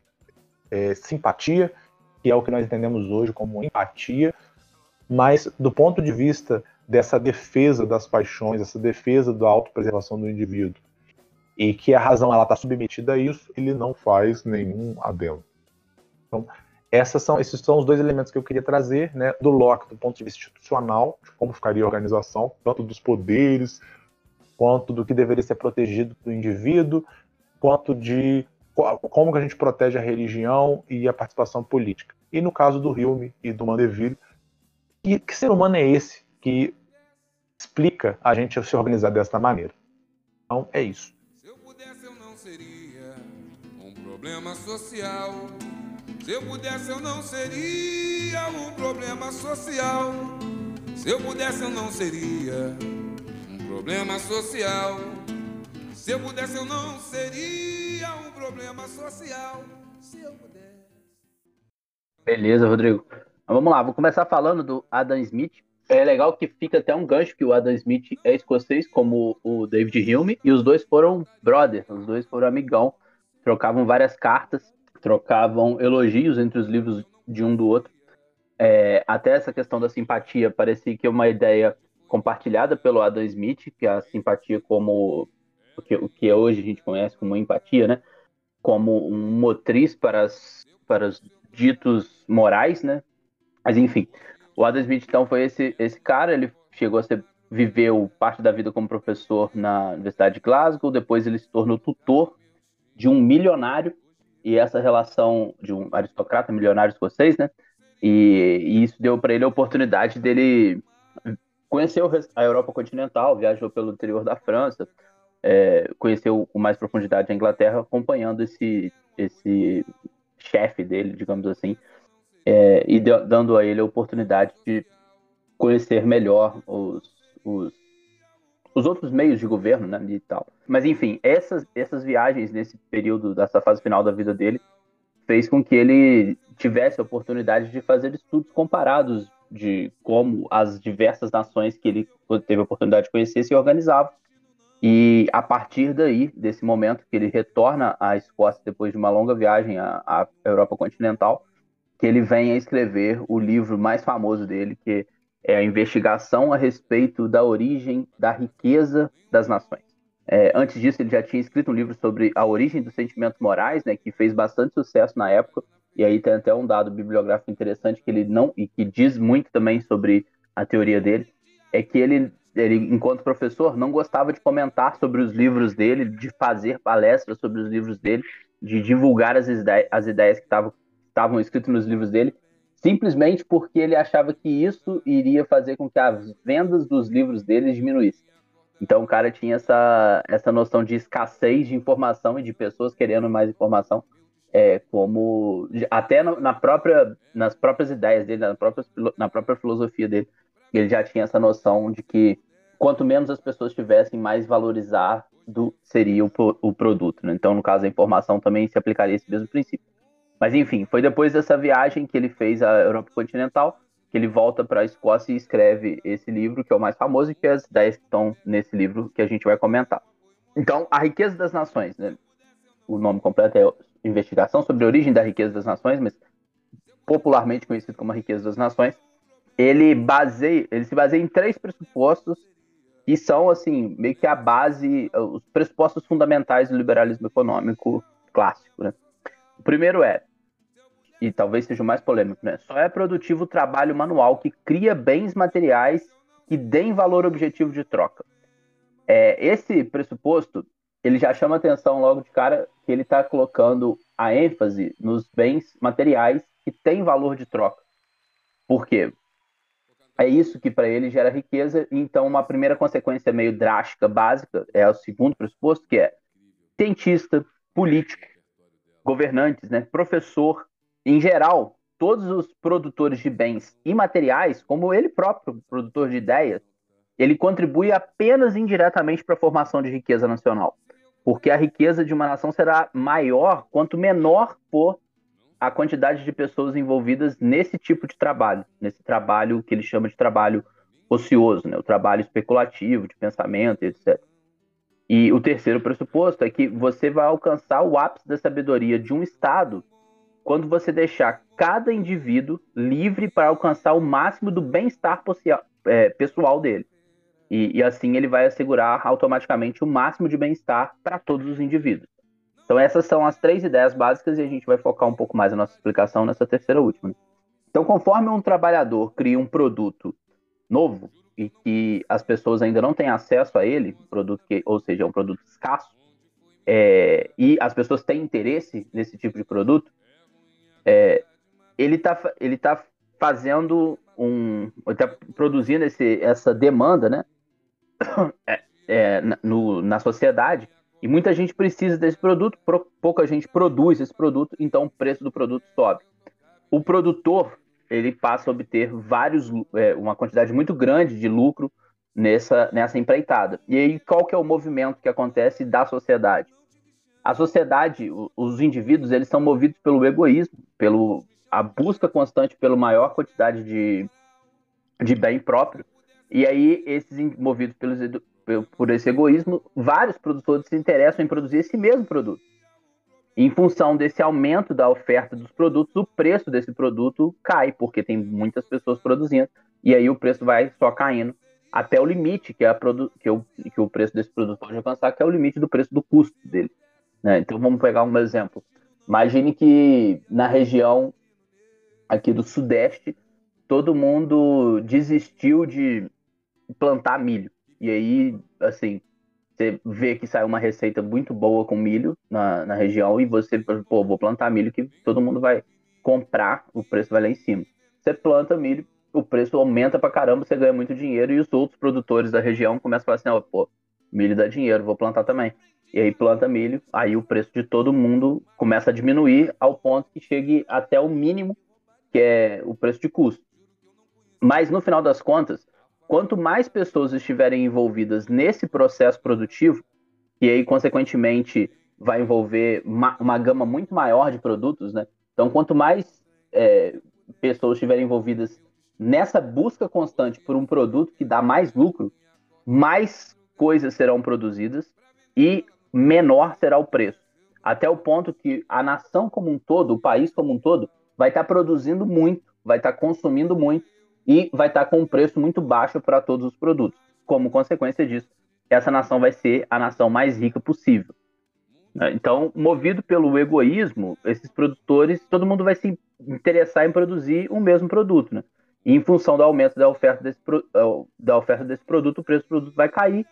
é, simpatia, que é o que nós entendemos hoje como empatia, mas do ponto de vista dessa defesa das paixões, essa defesa da autopreservação do indivíduo, e que a razão ela está submetida a isso, ele não faz nenhum adendo. Então, essas são, esses são os dois elementos que eu queria trazer, né, do Locke do ponto de vista institucional, de como ficaria a organização, tanto dos poderes, quanto do que deveria ser protegido do indivíduo, quanto de como que a gente protege a religião e a participação política. E no caso do Hume e do Mandeville, que, que ser humano é esse que explica a gente se organizar dessa maneira? Então, é isso. Se eu pudesse, eu não seria um problema social se eu pudesse, eu não seria um problema social. Se eu pudesse, eu não seria um problema social. Se eu pudesse, eu não seria um problema social. Se eu pudesse. Beleza, Rodrigo. Vamos lá, vou começar falando do Adam Smith. É legal que fica até um gancho que o Adam Smith é escocês, como o David Hume, e os dois foram brothers, os dois foram amigão, trocavam várias cartas trocavam elogios entre os livros de um do outro. É, até essa questão da simpatia parecia que é uma ideia compartilhada pelo Adam Smith, que é a simpatia como o que, o que hoje a gente conhece como empatia, né? Como um motriz para, as, para os ditos morais, né? Mas enfim, o Adam Smith então foi esse, esse cara, ele chegou a ser viveu parte da vida como professor na Universidade de Glasgow, depois ele se tornou tutor de um milionário. E essa relação de um aristocrata milionário escocês, né? E, e isso deu para ele a oportunidade dele conhecer a Europa continental, viajou pelo interior da França, é, conheceu com mais profundidade a Inglaterra, acompanhando esse, esse chefe dele, digamos assim, é, e deu, dando a ele a oportunidade de conhecer melhor os, os os outros meios de governo, né, e tal. Mas enfim, essas, essas viagens nesse período dessa fase final da vida dele fez com que ele tivesse a oportunidade de fazer estudos comparados de como as diversas nações que ele teve a oportunidade de conhecer se organizavam. E a partir daí, desse momento que ele retorna à Escócia depois de uma longa viagem à, à Europa continental, que ele vem a escrever o livro mais famoso dele, que é a investigação a respeito da origem da riqueza das nações. É, antes disso, ele já tinha escrito um livro sobre a origem dos sentimentos morais, né, que fez bastante sucesso na época, e aí tem até um dado bibliográfico interessante que ele não e que diz muito também sobre a teoria dele, é que ele, ele enquanto professor não gostava de comentar sobre os livros dele, de fazer palestras sobre os livros dele, de divulgar as, ideias, as ideias que estavam escritas nos livros dele, simplesmente porque ele achava que isso iria fazer com que as vendas dos livros dele diminuíssem. Então o cara tinha essa, essa noção de escassez de informação e de pessoas querendo mais informação é, como até na própria, nas próprias ideias dele, na própria, na própria filosofia dele, ele já tinha essa noção de que quanto menos as pessoas tivessem, mais valorizar do seria o, o produto. Né? Então, no caso, a informação também se aplicaria esse mesmo princípio. Mas, enfim, foi depois dessa viagem que ele fez à Europa continental que ele volta para a Escócia e escreve esse livro, que é o mais famoso, e que é as ideias que estão nesse livro que a gente vai comentar. Então, A Riqueza das Nações, né? o nome completo é investigação sobre a origem da riqueza das nações, mas popularmente conhecido como a riqueza das nações, ele baseia, ele se baseia em três pressupostos que são assim meio que a base, os pressupostos fundamentais do liberalismo econômico clássico. Né? O primeiro é, e talvez seja o mais polêmico, né? Só é produtivo o trabalho manual que cria bens materiais que deem valor objetivo de troca. É, esse pressuposto ele já chama atenção logo de cara que ele está colocando a ênfase nos bens materiais que têm valor de troca. Por quê? É isso que para ele gera riqueza. Então, uma primeira consequência meio drástica, básica, é o segundo pressuposto, que é cientista, político, governantes, né, professor, em geral, todos os produtores de bens imateriais, como ele próprio, produtor de ideias, ele contribui apenas indiretamente para a formação de riqueza nacional porque a riqueza de uma nação será maior quanto menor for a quantidade de pessoas envolvidas nesse tipo de trabalho, nesse trabalho que ele chama de trabalho ocioso, né? o trabalho especulativo, de pensamento, etc. E o terceiro pressuposto é que você vai alcançar o ápice da sabedoria de um Estado quando você deixar cada indivíduo livre para alcançar o máximo do bem-estar é, pessoal dele. E, e assim ele vai assegurar automaticamente o máximo de bem-estar para todos os indivíduos. Então essas são as três ideias básicas e a gente vai focar um pouco mais a nossa explicação nessa terceira última. Então, conforme um trabalhador cria um produto novo e que as pessoas ainda não têm acesso a ele, produto que, ou seja, é um produto escasso, é, e as pessoas têm interesse nesse tipo de produto, é, ele está ele tá fazendo um, está produzindo esse, essa demanda, né, é, é, no, na sociedade e muita gente precisa desse produto, pouca gente produz esse produto, então o preço do produto sobe. O produtor ele passa a obter vários, é, uma quantidade muito grande de lucro nessa, nessa empreitada. E aí qual que é o movimento que acontece da sociedade? A sociedade, os indivíduos, eles são movidos pelo egoísmo, pelo a busca constante pela maior quantidade de, de bem próprio e aí, esses movidos pelos, por esse egoísmo, vários produtores se interessam em produzir esse mesmo produto. Em função desse aumento da oferta dos produtos, o preço desse produto cai, porque tem muitas pessoas produzindo, e aí o preço vai só caindo até o limite que, que, o, que o preço desse produto pode alcançar, que é o limite do preço do custo dele. Né? Então vamos pegar um exemplo. Imagine que na região aqui do Sudeste, todo mundo desistiu de plantar milho. E aí, assim, você vê que sai uma receita muito boa com milho na, na região e você, pô, vou plantar milho que todo mundo vai comprar, o preço vai lá em cima. Você planta milho, o preço aumenta pra caramba, você ganha muito dinheiro e os outros produtores da região começam a falar assim, ó, pô, milho dá dinheiro, vou plantar também. E aí planta milho, aí o preço de todo mundo começa a diminuir ao ponto que chegue até o mínimo, que é o preço de custo. Mas no final das contas, quanto mais pessoas estiverem envolvidas nesse processo produtivo, e aí, consequentemente, vai envolver uma, uma gama muito maior de produtos, né? Então, quanto mais é, pessoas estiverem envolvidas nessa busca constante por um produto que dá mais lucro, mais coisas serão produzidas e menor será o preço. Até o ponto que a nação como um todo, o país como um todo, vai estar tá produzindo muito, vai estar tá consumindo muito e vai estar tá com um preço muito baixo para todos os produtos. Como consequência disso, essa nação vai ser a nação mais rica possível. Então, movido pelo egoísmo, esses produtores, todo mundo vai se interessar em produzir o mesmo produto, né? E em função do aumento da oferta desse, é, da oferta desse produto, o preço do produto vai cair.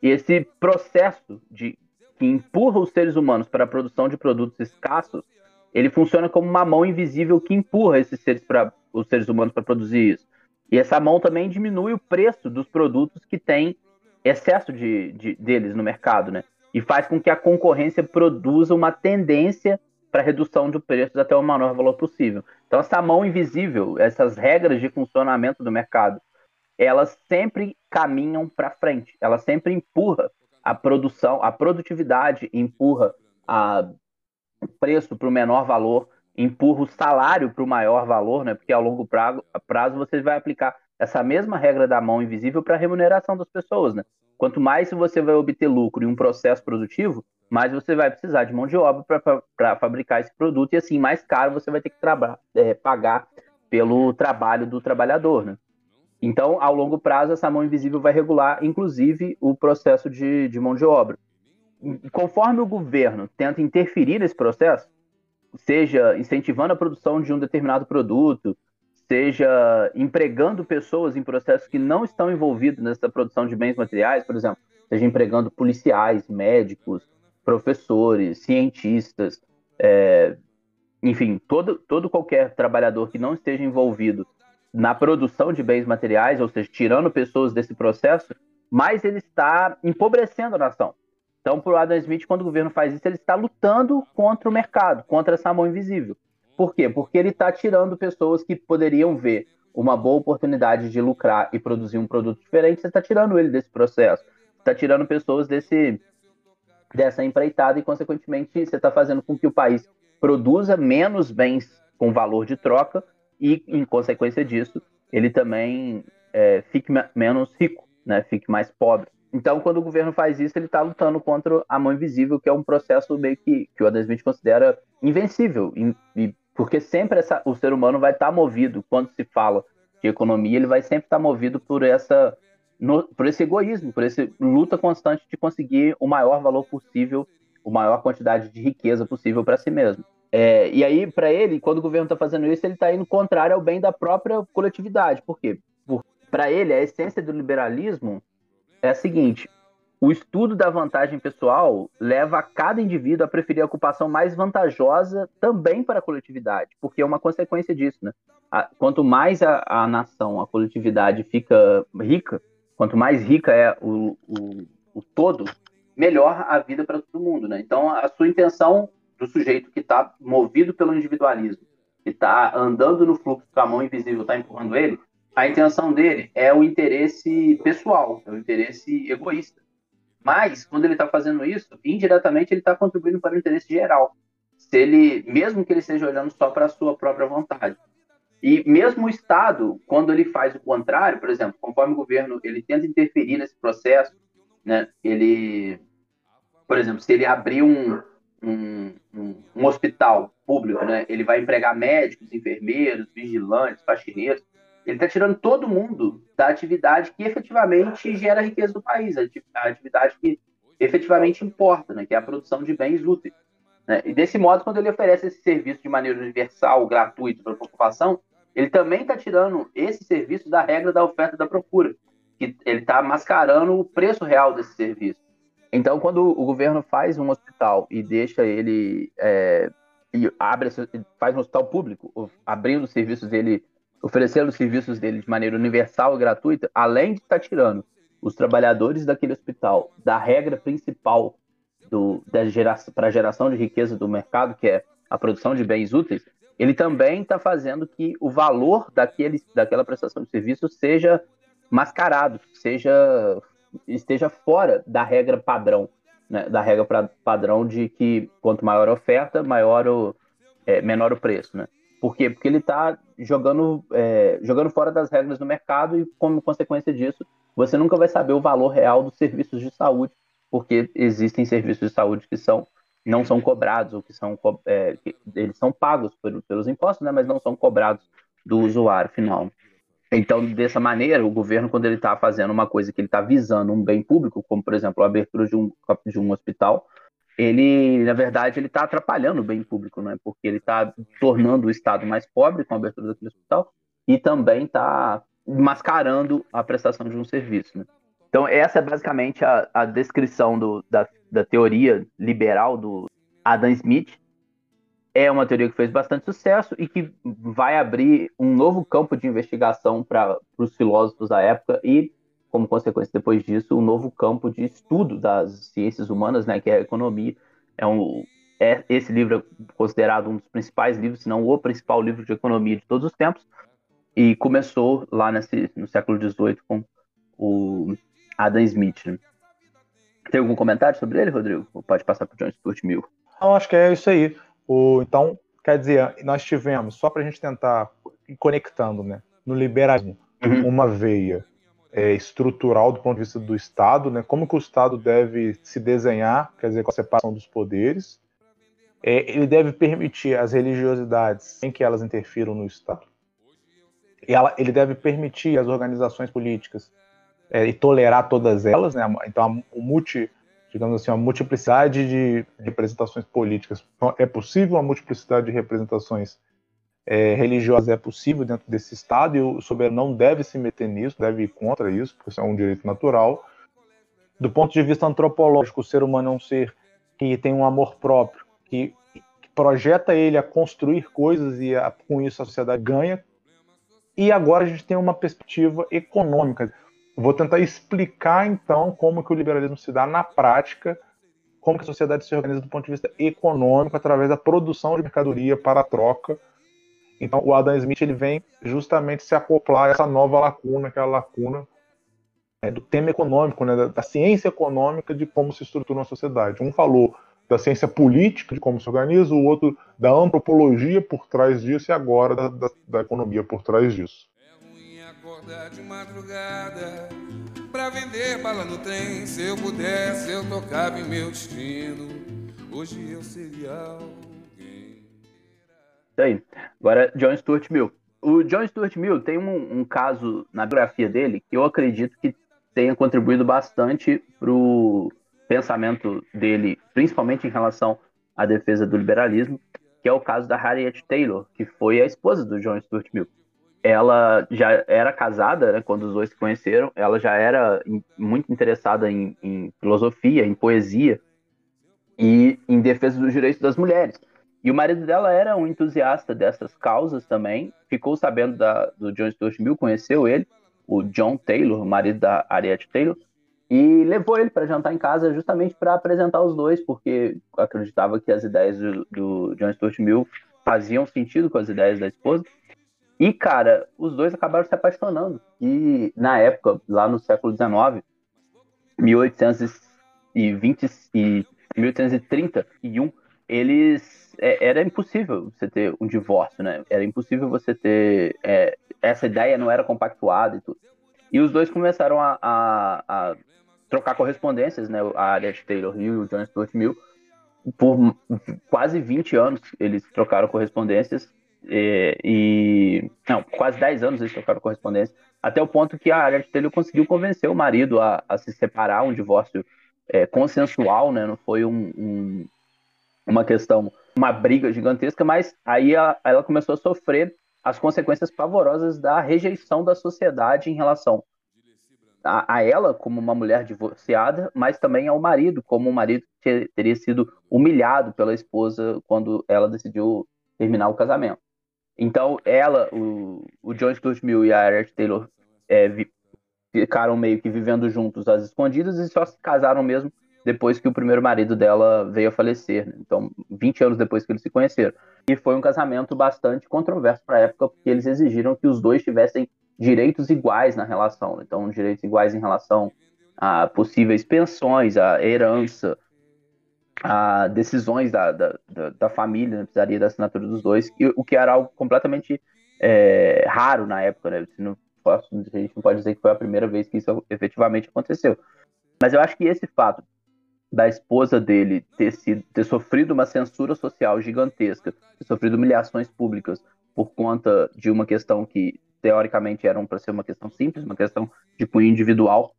E esse processo de que empurra os seres humanos para a produção de produtos escassos, ele funciona como uma mão invisível que empurra esses seres para os seres humanos para produzir isso. E essa mão também diminui o preço dos produtos que têm excesso de, de, deles no mercado, né? E faz com que a concorrência produza uma tendência para redução de preços até o menor valor possível. Então, essa mão invisível, essas regras de funcionamento do mercado, elas sempre caminham para frente, ela sempre empurra a produção, a produtividade, empurra a, preço para o menor valor, empurra o salário para o maior valor, né? Porque ao longo prazo, prazo você vai aplicar essa mesma regra da mão invisível para a remuneração das pessoas, né? Quanto mais você vai obter lucro em um processo produtivo, mais você vai precisar de mão de obra para fabricar esse produto e assim mais caro você vai ter que é, pagar pelo trabalho do trabalhador, né? Então, ao longo prazo, essa mão invisível vai regular, inclusive, o processo de, de mão de obra. Conforme o governo tenta interferir nesse processo, seja incentivando a produção de um determinado produto, seja empregando pessoas em processos que não estão envolvidos nessa produção de bens materiais, por exemplo, seja empregando policiais, médicos, professores, cientistas, é, enfim, todo, todo qualquer trabalhador que não esteja envolvido na produção de bens materiais, ou seja, tirando pessoas desse processo, mais ele está empobrecendo a nação. Então, para o Adam Smith, quando o governo faz isso, ele está lutando contra o mercado, contra essa mão invisível. Por quê? Porque ele está tirando pessoas que poderiam ver uma boa oportunidade de lucrar e produzir um produto diferente, você está tirando ele desse processo. Está tirando pessoas desse, dessa empreitada e, consequentemente, você está fazendo com que o país produza menos bens com valor de troca e, em consequência disso, ele também é, fique menos rico, né? fique mais pobre. Então, quando o governo faz isso, ele está lutando contra a mão invisível, que é um processo meio que, que o Adam Smith considera invencível, porque sempre essa, o ser humano vai estar tá movido, quando se fala de economia, ele vai sempre estar tá movido por essa no, por esse egoísmo, por essa luta constante de conseguir o maior valor possível, a maior quantidade de riqueza possível para si mesmo. É, e aí, para ele, quando o governo está fazendo isso, ele está indo contrário ao bem da própria coletividade. Por quê? Para ele, a essência do liberalismo é a seguinte: o estudo da vantagem pessoal leva cada indivíduo a preferir a ocupação mais vantajosa também para a coletividade, porque é uma consequência disso, né? A, quanto mais a, a, nação, a coletividade fica rica, quanto mais rica é o, o, o todo, melhor a vida para todo mundo, né? Então, a sua intenção do sujeito que está movido pelo individualismo, que está andando no fluxo que a mão invisível está empurrando ele, a intenção dele é o interesse pessoal, é o interesse egoísta. Mas, quando ele está fazendo isso, indiretamente ele está contribuindo para o interesse geral. Se ele, mesmo que ele esteja olhando só para a sua própria vontade. E mesmo o Estado, quando ele faz o contrário, por exemplo, conforme o governo ele tenta interferir nesse processo, né, ele, por exemplo, se ele abrir um, um, um, um hospital público, né, ele vai empregar médicos, enfermeiros, vigilantes, faxineiros, ele está tirando todo mundo da atividade que efetivamente gera riqueza do país, a atividade que efetivamente importa, né, que é a produção de bens úteis. Né? E desse modo, quando ele oferece esse serviço de maneira universal, gratuito para a população, ele também está tirando esse serviço da regra da oferta e da procura, que ele está mascarando o preço real desse serviço. Então, quando o governo faz um hospital e deixa ele é, e abre, faz um hospital público, abrindo os serviços dele, oferecendo os serviços dele de maneira universal e gratuita, além de estar tá tirando os trabalhadores daquele hospital da regra principal da para a geração de riqueza do mercado, que é a produção de bens úteis, ele também está fazendo que o valor daquele, daquela prestação de serviço seja mascarado, seja esteja fora da regra padrão, né, da regra pra, padrão de que quanto maior a oferta, maior o, é, menor o preço. Né? Por quê? Porque ele está jogando, é, jogando fora das regras do mercado e, como consequência disso, você nunca vai saber o valor real dos serviços de saúde, porque existem serviços de saúde que são não são cobrados ou que são é, que eles são pagos por, pelos impostos, né, mas não são cobrados do usuário final. Então, dessa maneira, o governo, quando ele está fazendo uma coisa que ele está visando um bem público, como por exemplo a abertura de um, de um hospital, ele, na verdade, ele está atrapalhando o bem público, né? Porque ele está tornando o Estado mais pobre com a abertura daquele hospital e também está mascarando a prestação de um serviço. Né? Então, essa é basicamente a, a descrição do, da, da teoria liberal do Adam Smith. É uma teoria que fez bastante sucesso e que vai abrir um novo campo de investigação para os filósofos da época e como consequência depois disso, um novo campo de estudo das ciências humanas, né, que é a economia. É um, é, esse livro é considerado um dos principais livros, se não o principal livro de economia de todos os tempos, e começou lá nesse, no século XVIII com o Adam Smith. Né? Tem algum comentário sobre ele, Rodrigo? Ou pode passar para o John Stuart Mill? Não, acho que é isso aí. O, então, quer dizer, nós tivemos, só para a gente tentar ir conectando, né, no liberalismo, uhum. uma veia é, estrutural do ponto de vista do Estado, né? Como que o Estado deve se desenhar, quer dizer, com a separação dos poderes. É, ele deve permitir as religiosidades sem que elas interfiram no Estado. Ela, ele deve permitir as organizações políticas é, e tolerar todas elas, né? Então, o multi, digamos assim, a multiplicidade de representações políticas então, é possível, a multiplicidade de representações é, religiosa é possível dentro desse Estado e o soberano não deve se meter nisso, deve ir contra isso, porque isso é um direito natural. Do ponto de vista antropológico, o ser humano é um ser que tem um amor próprio, que, que projeta ele a construir coisas e a, com isso a sociedade ganha. E agora a gente tem uma perspectiva econômica. Vou tentar explicar então como que o liberalismo se dá na prática, como que a sociedade se organiza do ponto de vista econômico através da produção de mercadoria para a troca então o Adam Smith ele vem justamente se acoplar a essa nova lacuna, que é lacuna é, do tema econômico, né, da, da, ciência econômica de como se estrutura uma sociedade. Um falou da ciência política, de como se organiza, o outro da antropologia por trás disso e agora da, da, da economia por trás disso. É ruim acordar de madrugada pra vender bala no trem. Se eu pudesse, eu tocava em meu destino. Hoje eu seria isso aí. Agora, John Stuart Mill. O John Stuart Mill tem um, um, caso na biografia dele que eu acredito que tenha contribuído bastante para o pensamento dele, principalmente em relação à defesa do liberalismo, que é o caso da Harriet Taylor, que foi a esposa do John Stuart Mill. Ela já era casada né, quando os dois se conheceram, ela já era muito interessada em, em filosofia, em poesia e em defesa dos direitos das mulheres. E o marido dela era um entusiasta dessas causas também. Ficou sabendo da, do John Stuart Mill, conheceu ele, o John Taylor, o marido da Harriet Taylor, e levou ele para jantar em casa justamente para apresentar os dois, porque acreditava que as ideias do, do John Stuart Mill faziam sentido com as ideias da esposa. E, cara, os dois acabaram se apaixonando. E, na época, lá no século XIX, 1820 e 1831, eles é, era impossível você ter um divórcio, né? Era impossível você ter. É, essa ideia não era compactuada e tudo. E os dois começaram a, a, a trocar correspondências, né? A Harriet Taylor e o John Stuart Mill. Por quase 20 anos eles trocaram correspondências. E, e, não, quase 10 anos eles trocaram correspondência, até o ponto que a Harriet Taylor conseguiu convencer o marido a, a se separar, um divórcio é, consensual, né? Não foi um, um uma questão, uma briga gigantesca, mas aí ela, ela começou a sofrer as consequências pavorosas da rejeição da sociedade em relação a, a, ela como uma mulher divorciada, mas também ao marido, como um marido que teria sido humilhado pela esposa quando ela decidiu terminar o casamento. Então, ela, o, o John Stuart Mill e a Harriet Taylor é, vi, ficaram meio que vivendo juntos às escondidas e só se casaram mesmo depois que o primeiro marido dela veio a falecer. Né? Então, 20 anos depois que eles se conheceram. E foi um casamento bastante controverso para a época, porque eles exigiram que os dois tivessem direitos iguais na relação. Então, direitos iguais em relação a possíveis pensões, a herança. a decisões da, da, da, da família, né? precisaria da assinatura dos dois, e, o que era algo completamente é, raro na época, né? Não, a gente não pode dizer que foi a primeira vez que isso efetivamente aconteceu. Mas eu acho que esse fato da esposa dele ter, sido, ter sofrido uma censura social gigantesca, ter sofrido humilhações públicas por conta de uma questão que teoricamente era para ser uma questão simples, uma questão de cunho individual,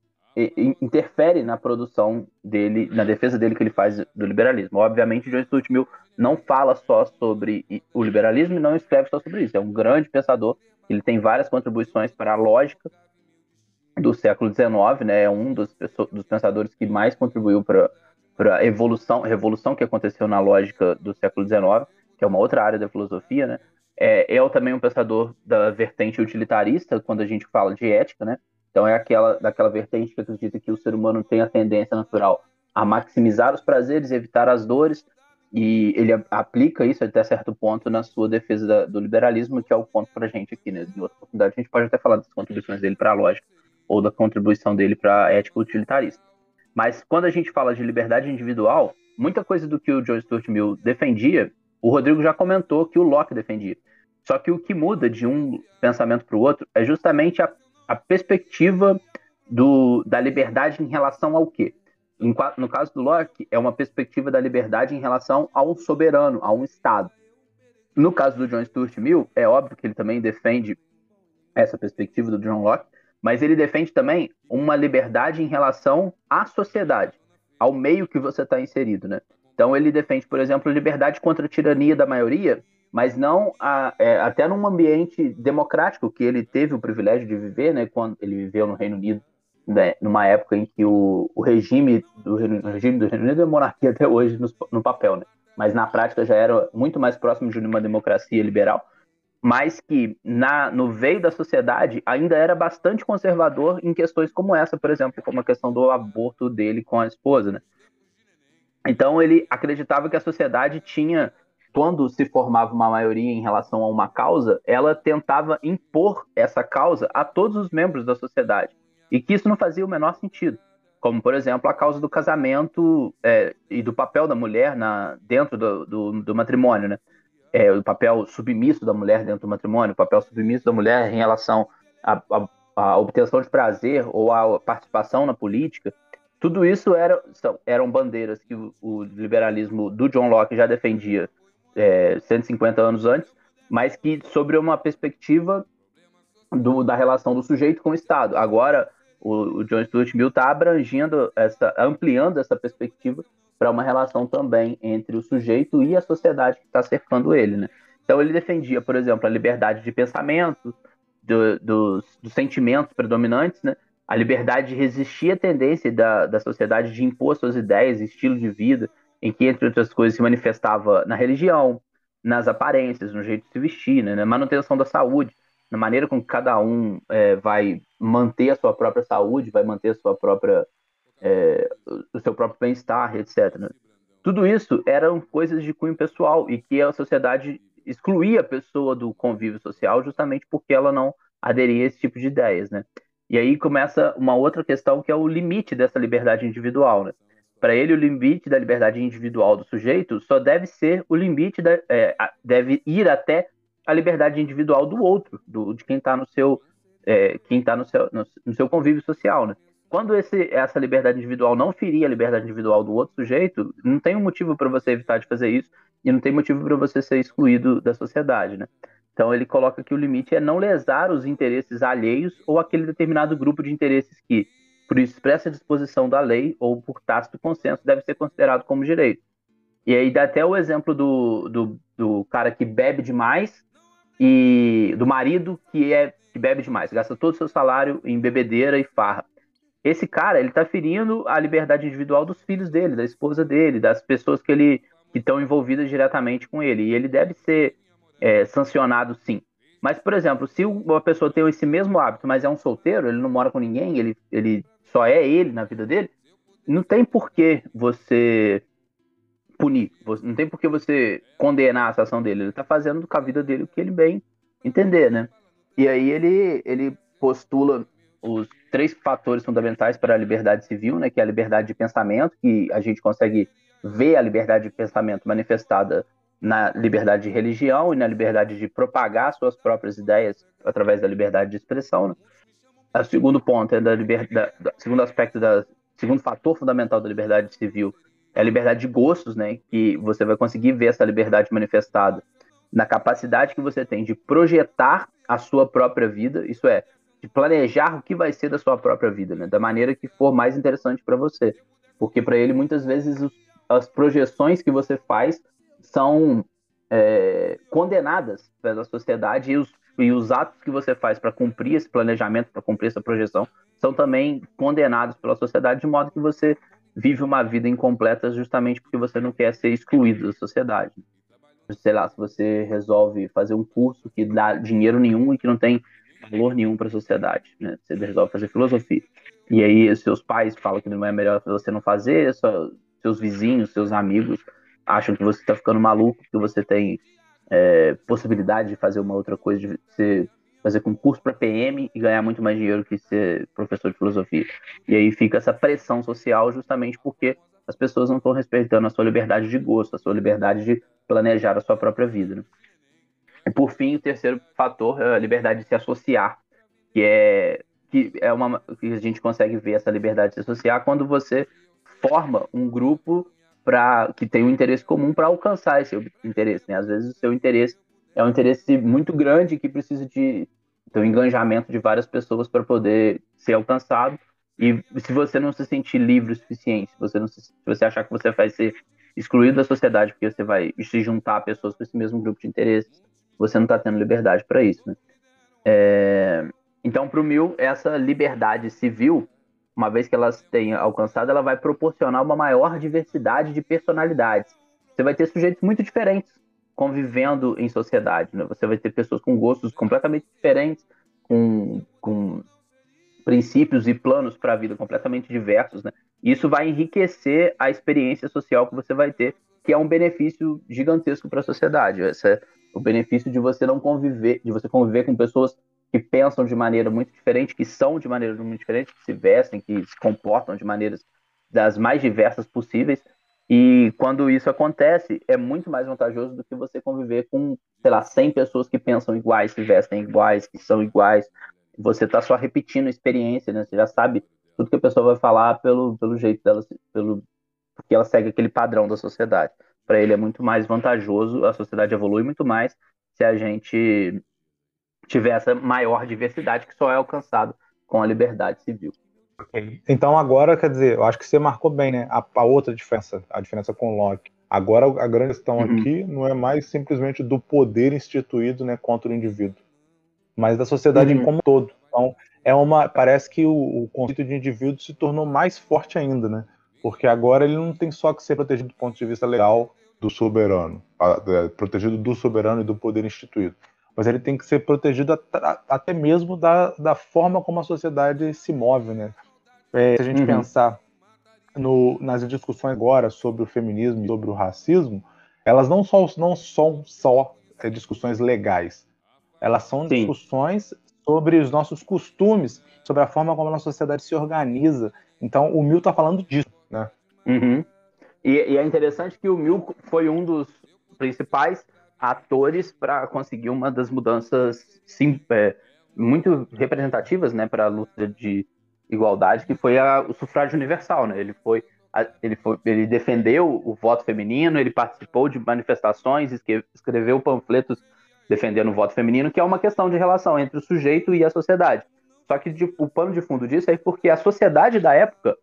interfere na produção dele, na defesa dele que ele faz do liberalismo. Obviamente, John Stuart Mill não fala só sobre o liberalismo e não escreve só sobre isso. É um grande pensador, ele tem várias contribuições para a lógica do século XIX, né? É um dos, dos pensadores que mais contribuiu para a evolução, revolução que aconteceu na lógica do século XIX, que é uma outra área da filosofia, né? É, é também um pensador da vertente utilitarista, quando a gente fala de ética, né? Então é aquela daquela vertente que acredita que o ser humano tem a tendência natural a maximizar os prazeres, evitar as dores, e ele aplica isso até certo ponto na sua defesa da, do liberalismo, que é o ponto para a gente aqui, né? Em outra oportunidade a gente pode até falar das contribuições dele para a lógica ou da contribuição dele para a ética utilitarista. Mas quando a gente fala de liberdade individual, muita coisa do que o John Stuart Mill defendia, o Rodrigo já comentou que o Locke defendia. Só que o que muda de um pensamento para o outro é justamente a a perspectiva do, da liberdade em relação ao quê? No caso do Locke, é uma perspectiva da liberdade em relação a um soberano, a um Estado. No caso do John Stuart Mill, é óbvio que ele também defende essa perspectiva do John Locke, mas ele defende também uma liberdade em relação à sociedade, ao meio que você está inserido, né? Então ele defende, por exemplo, liberdade contra a tirania da maioria, mas não a, é, até num ambiente democrático que ele teve o privilégio de viver, né, quando ele viveu no Reino Unido, né, numa época em que o, o regime, do Reino, regime do Reino Unido é monarquia até hoje no, no papel, né, mas na prática já era muito mais próximo de uma democracia liberal, mas que na, no veio da sociedade ainda era bastante conservador em questões como essa, por exemplo, como a questão do aborto dele com a esposa, né? Então ele acreditava que a sociedade tinha quando se formava uma maioria em relação a uma causa, ela tentava impor essa causa a todos os membros da sociedade. E que isso não fazia o menor sentido. Como, por exemplo, a causa do casamento é, e do papel da mulher na, dentro do, do, do matrimônio, né? É, o papel submisso da mulher dentro do matrimônio, o papel submisso da mulher em relação à, à, à obtenção de prazer ou à participação na política. Tudo isso era, são, eram bandeiras que o, o liberalismo do John Locke já defendia é, 150 anos antes, mas que sobre uma perspectiva do, da relação do sujeito com o Estado. Agora, o, o John Stuart Mill está abrangindo, essa, ampliando essa perspectiva para uma relação também entre o sujeito e a sociedade que está cercando ele. Né? Então, ele defendia, por exemplo, a liberdade de pensamento, do, dos, dos, sentimentos predominantes, né? a liberdade de resistir à tendência da, da sociedade de impor suas ideias, estilo de vida, em que, entre outras coisas, se manifestava na religião, nas aparências, no jeito de se vestir, né, na manutenção da saúde, na maneira com que cada um é, vai manter a sua própria saúde, vai manter a sua própria, é, o seu próprio bem-estar, etc. Né? Tudo isso eram coisas de cunho pessoal e que a sociedade excluía a pessoa do convívio social justamente porque ela não aderia a esse tipo de ideias, né? E aí começa uma outra questão que é o limite dessa liberdade individual, né? Para ele, o limite da liberdade individual do sujeito só deve ser o limite, da, é, deve ir até a liberdade individual do outro, do, de quem está no seu, é, tá no seu, no, no, seu convívio social, né? Quando esse, essa liberdade individual não ferir a liberdade individual do outro sujeito, não tem um motivo para você evitar de fazer isso e não tem motivo para você ser excluído da sociedade, né? Então ele coloca que o limite é não lesar os interesses alheios ou aquele determinado grupo de interesses que, por expressa disposição da lei ou por tácito consenso, deve ser considerado como direito. E aí dá até o exemplo do, do, do cara que bebe demais e do marido que é que bebe demais, gasta todo o seu salário em bebedeira e farra. Esse cara, ele tá ferindo a liberdade individual dos filhos dele, da esposa dele, das pessoas que ele que estão envolvidas diretamente com ele. E ele deve ser é, sancionado sim. Mas, por exemplo, se uma pessoa tem esse mesmo hábito, mas é um solteiro, ele não mora com ninguém, ele, ele só é ele na vida dele, não tem por que você punir, não tem por que você condenar a ação dele. Ele está fazendo com a vida dele o que ele bem entender, né? E aí ele, ele postula os três fatores fundamentais para a liberdade civil, né? Que é a liberdade de pensamento, que a gente consegue vê a liberdade de pensamento manifestada na liberdade de religião e na liberdade de propagar suas próprias ideias através da liberdade de expressão. Né? O segundo ponto é da liberdade, segundo aspecto da segundo fator fundamental da liberdade civil é a liberdade de gostos, né? Que você vai conseguir ver essa liberdade manifestada na capacidade que você tem de projetar a sua própria vida, isso é, de planejar o que vai ser da sua própria vida, né? Da maneira que for mais interessante para você, porque para ele muitas vezes os, as projeções que você faz são é, condenadas pela sociedade e os, e os atos que você faz para cumprir esse planejamento, para cumprir essa projeção, são também condenados pela sociedade, de modo que você vive uma vida incompleta justamente porque você não quer ser excluído da sociedade. Sei lá, se você resolve fazer um curso que dá dinheiro nenhum e que não tem valor nenhum para a sociedade, né? Você resolve fazer filosofia. E aí seus pais falam que não é melhor você não fazer, só, seus vizinhos, seus amigos acham que você está ficando maluco, que você tem é, possibilidade de fazer uma outra coisa, de ser, fazer concurso para PM e ganhar muito mais dinheiro que ser professor de filosofia. E aí fica essa pressão social justamente porque as pessoas não estão respeitando a sua liberdade de gosto, a sua liberdade de planejar a sua própria vida. Né? Por fim, o terceiro fator é a liberdade de se associar, que é que é uma que a gente consegue ver essa liberdade de se associar quando você forma um grupo para que tem um interesse comum para alcançar esse interesse. Né? Às vezes o seu interesse é um interesse muito grande que precisa de um engajamento de várias pessoas para poder ser alcançado. E se você não se sentir livre o suficiente, se você, não se, se você achar que você vai ser excluído da sociedade porque você vai se juntar a pessoas com esse mesmo grupo de interesses, você não está tendo liberdade para isso. Né? É... Então, para o Mil, essa liberdade civil uma vez que elas tenham alcançado, ela vai proporcionar uma maior diversidade de personalidades. Você vai ter sujeitos muito diferentes convivendo em sociedade. Né? Você vai ter pessoas com gostos completamente diferentes, com, com princípios e planos para a vida completamente diversos. Né? Isso vai enriquecer a experiência social que você vai ter, que é um benefício gigantesco para a sociedade. Esse é o benefício de você não conviver, de você conviver com pessoas que pensam de maneira muito diferente, que são de maneira muito diferente, que se vestem, que se comportam de maneiras das mais diversas possíveis. E quando isso acontece, é muito mais vantajoso do que você conviver com, sei lá, 100 pessoas que pensam iguais, se vestem iguais, que são iguais. Você está só repetindo a experiência, né? Você já sabe tudo que a pessoa vai falar pelo, pelo jeito dela, pelo, porque ela segue aquele padrão da sociedade. Para ele é muito mais vantajoso, a sociedade evolui muito mais se a gente tiver essa maior diversidade que só é alcançado com a liberdade civil. Então agora, quer dizer, eu acho que você marcou bem, né? A, a outra diferença, a diferença com o Locke. Agora a grande questão uhum. aqui não é mais simplesmente do poder instituído, né, contra o indivíduo, mas da sociedade uhum. como um todo. Então é uma, parece que o, o conceito de indivíduo se tornou mais forte ainda, né? Porque agora ele não tem só que ser protegido do ponto de vista legal do soberano, é, protegido do soberano e do poder instituído mas ele tem que ser protegido até mesmo da, da forma como a sociedade se move, né? É, se a gente uhum. pensar no, nas discussões agora sobre o feminismo e sobre o racismo, elas não, só, não são só é, discussões legais, elas são Sim. discussões sobre os nossos costumes, sobre a forma como a nossa sociedade se organiza. Então, o Mil está falando disso, né? Uhum. E, e, é interessante que o Mil foi um dos principais atores para conseguir uma das mudanças sim, é, muito representativas né, para a luta de igualdade, que foi a, o sufrágio universal. Né? Ele, foi, a, ele, foi, ele defendeu o voto feminino, ele participou de manifestações, escreveu panfletos defendendo o voto feminino, que é uma questão de relação entre o sujeito e a sociedade. Só que de, o pano de fundo disso é porque a sociedade da época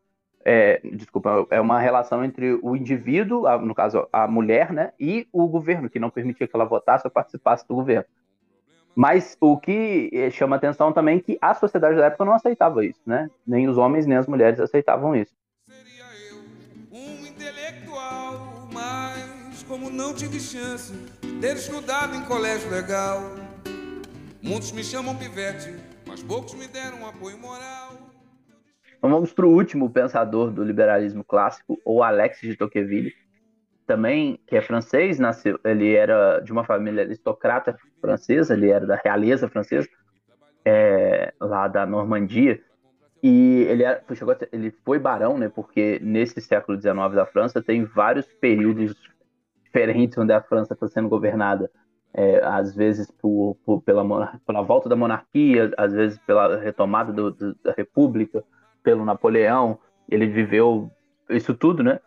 é, desculpa, é uma relação entre o indivíduo, a, no caso a mulher, né, e o governo, que não permitia que ela votasse ou participasse do governo. Mas o que eh, chama atenção também é que a sociedade da época não aceitava isso, né? Nem os homens nem as mulheres aceitavam isso. Seria eu um intelectual, mas como não tive chance de ter estudado em colégio legal, muitos me chamam pivete, mas poucos me deram apoio moral. Então vamos para o último pensador do liberalismo clássico, o Alex de Tocqueville, também que é francês, nasceu, ele era de uma família aristocrata francesa, ele era da realeza francesa, é, lá da Normandia, E ele, era, chegou ser, ele foi barão, né? Porque nesse século XIX da França tem vários períodos diferentes onde a França está sendo governada. É, às vezes por, por, pela, pela volta da monarquia, às vezes pela retomada do, do, da República, pelo Napoleão. Ele viveu isso tudo, né?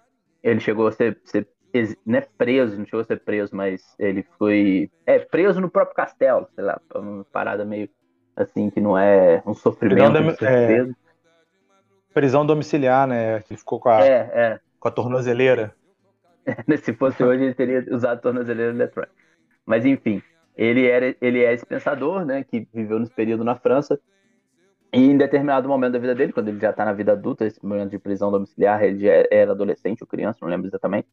Ele chegou a ser, ser né, preso, não chegou a ser preso, mas ele foi é, preso no próprio castelo, sei lá, uma parada meio assim que não é um sofrimento. Prisão, é, prisão domiciliar, né? Que ficou com a, é, é. Com a tornozeleira. Se fosse hoje, ele teria usado tornozeleira eletrônica. Mas enfim, ele, era, ele é esse pensador, né? Que viveu nesse período na França. E em determinado momento da vida dele, quando ele já está na vida adulta, esse momento de prisão domiciliar, ele já era adolescente ou criança, não lembro exatamente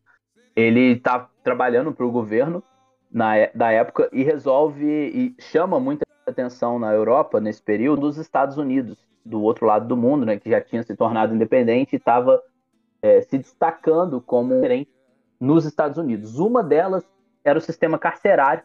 ele está trabalhando para o governo na, da época e resolve e chama muita atenção na Europa nesse período dos Estados Unidos, do outro lado do mundo, né, que já tinha se tornado independente e estava é, se destacando como nos Estados Unidos. Uma delas era o sistema carcerário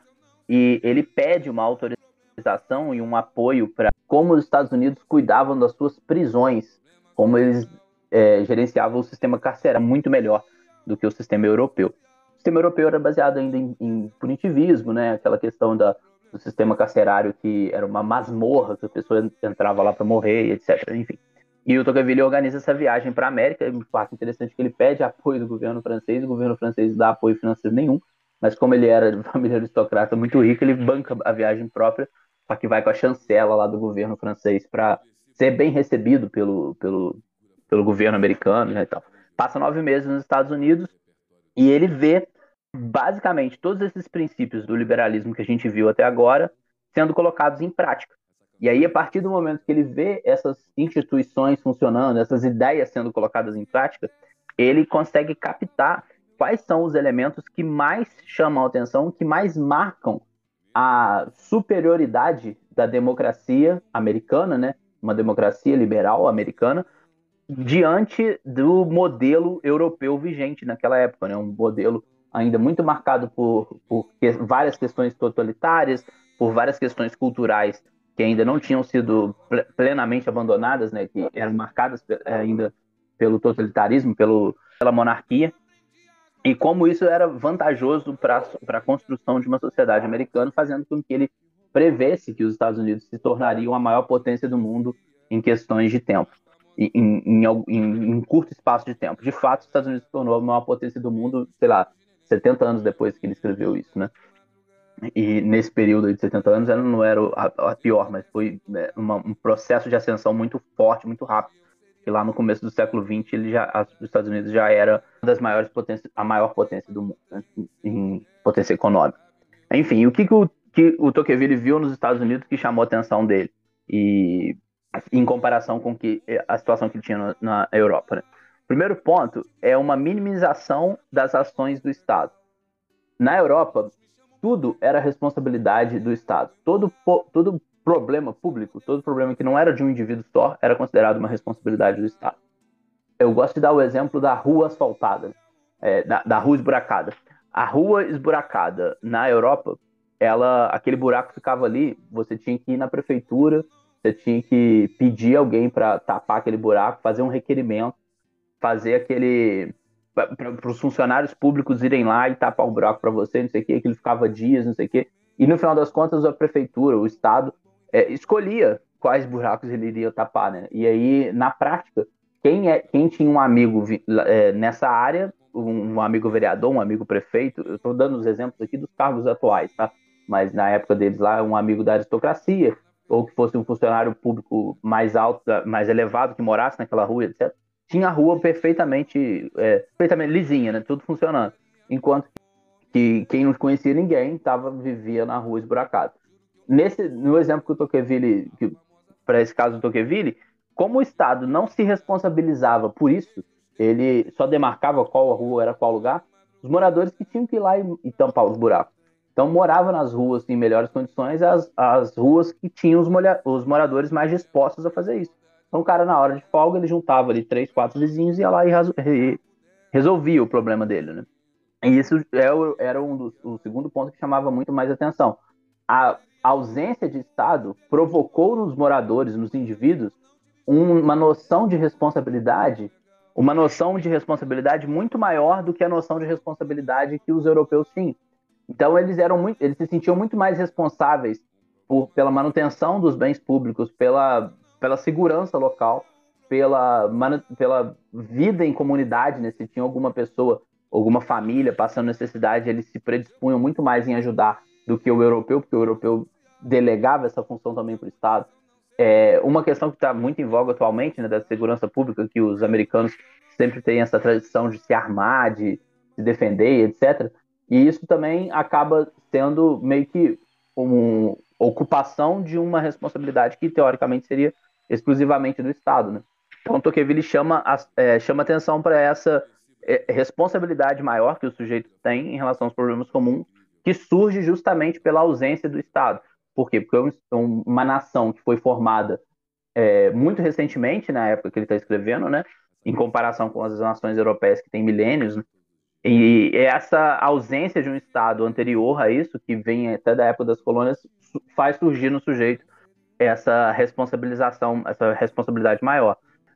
e ele pede uma autorização e um apoio para como os Estados Unidos cuidavam das suas prisões, como eles é, gerenciavam o sistema carcerário muito melhor do que o sistema europeu. O sistema europeu era baseado ainda em, em punitivismo, né? Aquela questão da, do sistema carcerário que era uma masmorra, que a pessoa entrava lá para morrer, etc. Enfim. E o Tocqueville organiza essa viagem para a América. É um fato interessante que ele pede apoio do governo francês, o governo francês dá apoio financeiro nenhum, mas como ele era de família aristocrata muito rica, ele banca a viagem própria, para que vai com a chancela lá do governo francês para ser bem recebido pelo, pelo, pelo governo americano né, e tal passa nove meses nos Estados Unidos e ele vê basicamente todos esses princípios do liberalismo que a gente viu até agora sendo colocados em prática. E aí, a partir do momento que ele vê essas instituições funcionando, essas ideias sendo colocadas em prática, ele consegue captar quais são os elementos que mais chamam a atenção, que mais marcam a superioridade da democracia americana, né? Uma democracia liberal americana diante do modelo europeu vigente naquela época, né? Um modelo ainda muito marcado por, por várias questões totalitárias, por várias questões culturais que ainda não tinham sido plenamente abandonadas, né? Que eram marcadas é, ainda pelo totalitarismo, pelo, pela monarquia. E como isso era vantajoso para a construção de uma sociedade americana, fazendo com que ele prevesse que os Estados Unidos se tornariam a maior potência do mundo em questões de tempo em, em, em, um curto espaço de tempo. De fato, os Estados Unidos se tornou a maior potência do mundo, sei lá, 70 anos depois que ele escreveu isso, né? E nesse período de 70 anos ela não era a, a pior, mas foi né, uma, um processo de ascensão muito forte, muito rápido. E lá no começo do século XX, ele já, os Estados Unidos já era uma das maiores potências, a maior potência do mundo, né? em potência econômica. Enfim, o que, que o, que o Tocqueville viu nos Estados Unidos que chamou a atenção dele? E em comparação com que eh, a situação que tinha na Europa. Né? Primeiro ponto é uma minimização das ações do Estado. Na Europa, tudo era responsabilidade do Estado. Todo, todo problema público, todo problema que não era de um indivíduo só, era considerado uma responsabilidade do Estado. Eu gosto de dar o exemplo da rua asfaltada, é, da, da rua esburacada. A rua esburacada na Europa, ela, aquele buraco ficava ali, você tinha que ir na prefeitura você tinha que pedir alguém para tapar aquele buraco, fazer um requerimento, fazer aquele. para os funcionários públicos irem lá e tapar o buraco para você, não sei o que ele ficava dias, não sei o quê. E no final das contas, a prefeitura, o Estado, é, escolhia quais buracos ele iria tapar, né? E aí, na prática, quem, é, quem tinha um amigo é, nessa área, um, um, amigo vereador, um amigo prefeito, eu estou dando os exemplos aqui dos cargos atuais, tá? Mas na época deles lá, um amigo da aristocracia, ou que fosse um funcionário público mais alto, mais elevado, que morasse naquela rua, etc., tinha a rua perfeitamente, é, perfeitamente lisinha, né? Tudo funcionando. Enquanto que quem não conhecia ninguém tava, vivia na rua esburacada. Nesse, no exemplo que o Tocqueville, para esse caso do Tocqueville, como o Estado não se responsabilizava por isso, ele só demarcava qual rua era qual lugar, os moradores que tinham que ir lá e, e tampar os buracos. Então morava nas ruas em melhores condições as, as ruas que tinham os, molha, os moradores mais dispostos a fazer isso. Então o cara, na hora de folga, ele juntava ali três, quatro vizinhos e ia lá e, e resolvia o problema dele, né? E isso é era um dos, o segundo ponto que chamava muito mais atenção. A ausência de Estado provocou nos moradores, nos indivíduos, uma noção de responsabilidade, uma noção de responsabilidade muito maior do que a noção de responsabilidade que os europeus tinham. Então eles eram muito, eles se sentiam muito mais responsáveis por, pela manutenção dos bens públicos, pela, pela segurança local, pela, pela vida em comunidade, né? Se tinha alguma pessoa, alguma família passando necessidade, eles se predispunham muito mais em ajudar do que o europeu, porque o europeu delegava essa função também para o Estado. É, uma questão que está muito em voga atualmente, né, da segurança pública, que os americanos sempre têm essa tradição de se armar, de se defender, etc. E isso também acaba sendo meio que uma ocupação de uma responsabilidade que teoricamente seria exclusivamente do Estado, né? Então Tocqueville chama, é, chama atenção para essa é, responsabilidade maior que o sujeito tem em relação aos problemas comuns, que surge justamente pela ausência do Estado. Por quê? Porque é uma nação que foi formada é, muito recentemente, na época que ele está escrevendo, né? Em comparação com as nações europeias que têm milênios, né? E essa ausência de um Estado anterior a isso, que vem até da época das colônias, faz surgir no sujeito essa responsabilização, essa responsabilidade maior.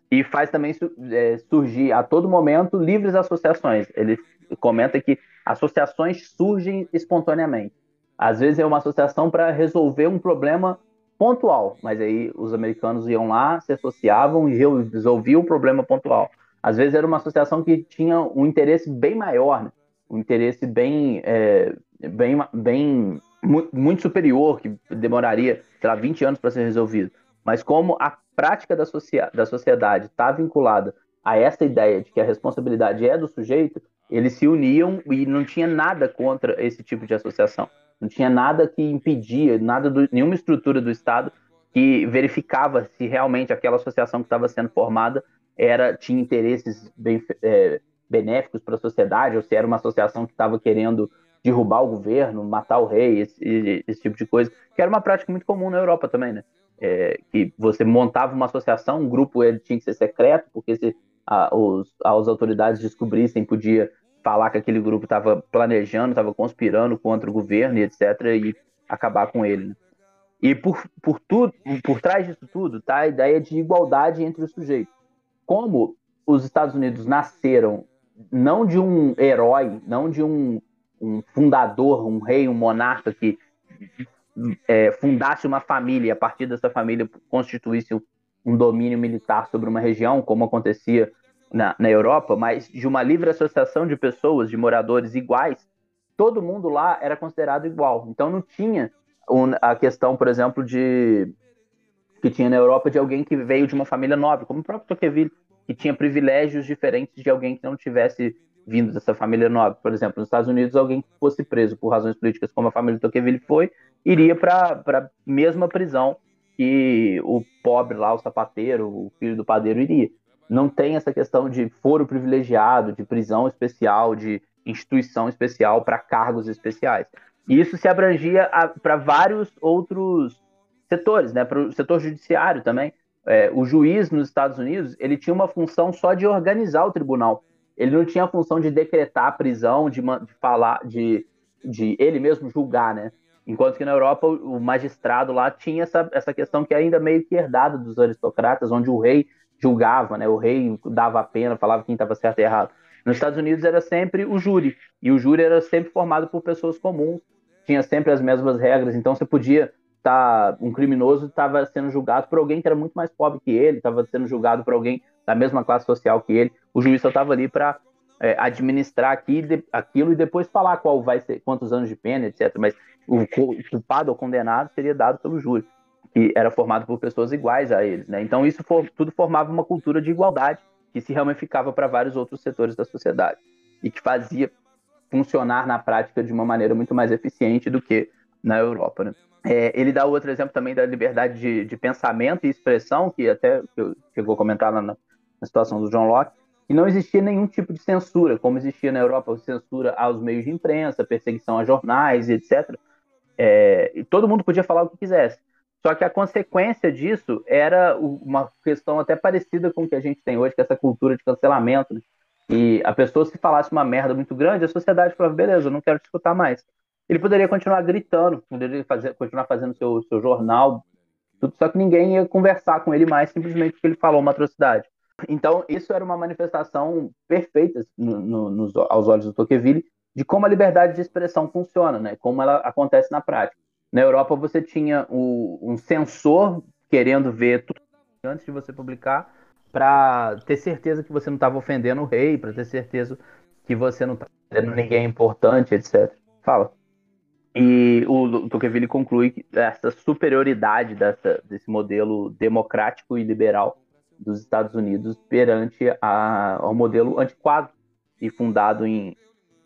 E faz também é, surgir a todo momento livres associações. Ele comenta que associações surgem espontaneamente. Às vezes é uma associação para resolver um problema pontual, mas aí os americanos iam lá, se associavam e resolviam o problema pontual. Às vezes era uma associação que tinha um interesse bem maior, né? um interesse bem, é, bem, bem muito superior, que demoraria, sei lá, 20 anos para ser resolvido. Mas como a prática da, da sociedade está vinculada a essa ideia de que a responsabilidade é do sujeito, eles se uniam e não tinha nada contra esse tipo de associação. Não tinha nada que impedia, nada do, nenhuma estrutura do Estado que verificava se realmente aquela associação que estava sendo formada era tinha interesses bem, é, benéficos para a sociedade, ou se era uma associação que estava querendo derrubar o governo, matar o rei, esse, esse, tipo de coisa, que era uma prática muito comum na Europa também, né? É, que você montava uma associação, um grupo ele tinha que ser secreto, porque se a, os, as autoridades descobrissem, podia falar que aquele grupo estava planejando, estava conspirando contra o governo e etc. e acabar com ele. Né? E por, por tudo, por trás disso tudo, tá a ideia de igualdade entre os sujeitos. Como os Estados Unidos nasceram não de um herói, não de um, um fundador, um rei, um monarca que é, fundasse uma família e a partir dessa família constituísse um domínio militar sobre uma região, como acontecia na, na Europa, mas de uma livre associação de pessoas, de moradores iguais, todo mundo lá era considerado igual. Então não tinha a questão, por exemplo, de que tinha na Europa de alguém que veio de uma família nobre, como o próprio Tocqueville, que tinha privilégios diferentes de alguém que não tivesse vindo dessa família nobre. Por exemplo, nos Estados Unidos, alguém que fosse preso por razões políticas, como a família Tocqueville foi, iria para a mesma prisão que o pobre lá, o sapateiro, o filho do padeiro iria não tem essa questão de foro privilegiado, de prisão especial, de instituição especial para cargos especiais. E isso se abrangia para vários outros setores, né? Para o setor judiciário também. É, o juiz nos Estados Unidos ele tinha uma função só de organizar o tribunal. Ele não tinha a função de decretar a prisão, de, de falar, de, de ele mesmo julgar, né? Enquanto que na Europa o magistrado lá tinha essa, essa questão que é ainda meio que herdada dos aristocratas, onde o rei julgava, né? O rei dava a pena, falava quem estava certo e errado. Nos Estados Unidos era sempre o júri, e o júri era sempre formado por pessoas comuns, tinha sempre as mesmas regras, então você podia estar tá, um criminoso estava sendo julgado por alguém que era muito mais pobre que ele, estava sendo julgado por alguém da mesma classe social que ele. O juiz só estava ali para é, administrar aqui, de, aquilo e depois falar qual vai ser, quantos anos de pena, etc. Mas o culpado ou condenado seria dado pelo júri que era formado por pessoas iguais a eles, né? Então isso for, tudo formava uma cultura de igualdade que se ramificava para vários outros setores da sociedade e que fazia funcionar na prática de uma maneira muito mais eficiente do que na Europa, né? É, ele dá outro exemplo também da liberdade de, de pensamento e expressão, que até eu chegou a comentar na, na situação do John Locke, que não existia nenhum tipo de censura, como existia na Europa, censura aos meios de imprensa, perseguição a jornais, etc. É, e todo mundo podia falar o que quisesse. Só que a consequência disso era uma questão até parecida com o que a gente tem hoje, que é essa cultura de cancelamento. Né? E a pessoa, se falasse uma merda muito grande, a sociedade falava, beleza, eu não quero te escutar mais. Ele poderia continuar gritando, poderia fazer, continuar fazendo seu, seu jornal tudo, só que ninguém ia conversar com ele mais simplesmente porque ele falou uma atrocidade. Então, isso era uma manifestação perfeita no, no, nos, aos olhos do Tocqueville de como a liberdade de expressão funciona, né? como ela acontece na prática. Na Europa, você tinha o, um censor querendo ver tudo antes de você publicar, para ter certeza que você não estava ofendendo o rei, para ter certeza que você não estava ofendendo ninguém importante, etc. Fala. E o Tocqueville conclui que essa superioridade dessa, desse modelo democrático e liberal dos Estados Unidos perante a, ao modelo antiquado e fundado em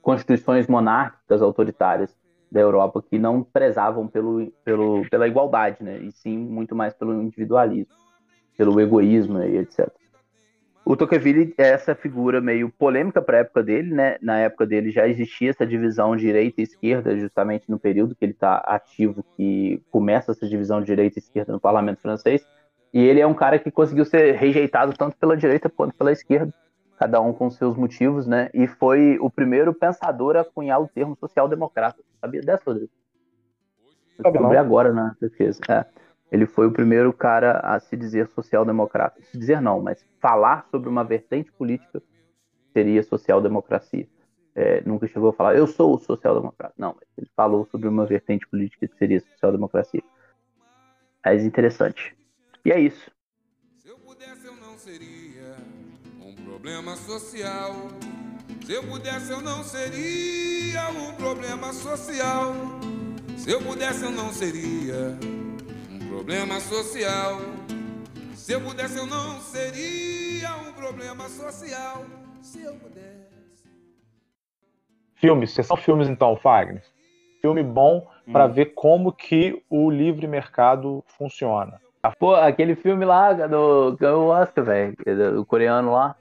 constituições monárquicas autoritárias da Europa que não prezavam pelo, pelo, pela igualdade, né? e sim muito mais pelo individualismo, pelo egoísmo e etc. O Tocqueville é essa figura meio polêmica para a época dele, né? Na época dele já existia essa divisão direita e esquerda, justamente no período que ele está ativo, que começa essa divisão direita e esquerda no parlamento francês. E ele é um cara que conseguiu ser rejeitado tanto pela direita quanto pela esquerda, cada um com seus motivos, né? E foi o primeiro pensador a cunhar o termo social-democrata. Sabia dessa, Rodrigo? Eu descobri agora na pesquisa. É. Ele foi o primeiro cara a se dizer social-democrata. Se dizer não, mas falar sobre uma vertente política seria social-democracia. É, nunca chegou a falar, eu sou o social-democrata. Não, ele falou sobre uma vertente política que seria social-democracia. Mas interessante. E é isso. Se eu pudesse, eu não seria um problema social. Se eu pudesse, eu não seria um problema social. Se eu pudesse, eu não seria problema social. Se eu pudesse, eu não seria um problema social. Se eu pudesse. Filmes, vocês são filmes então, Fagner? Filme bom hum. para ver como que o livre mercado funciona. Pô, aquele filme lá do ganhou o Oscar, velho, do coreano lá.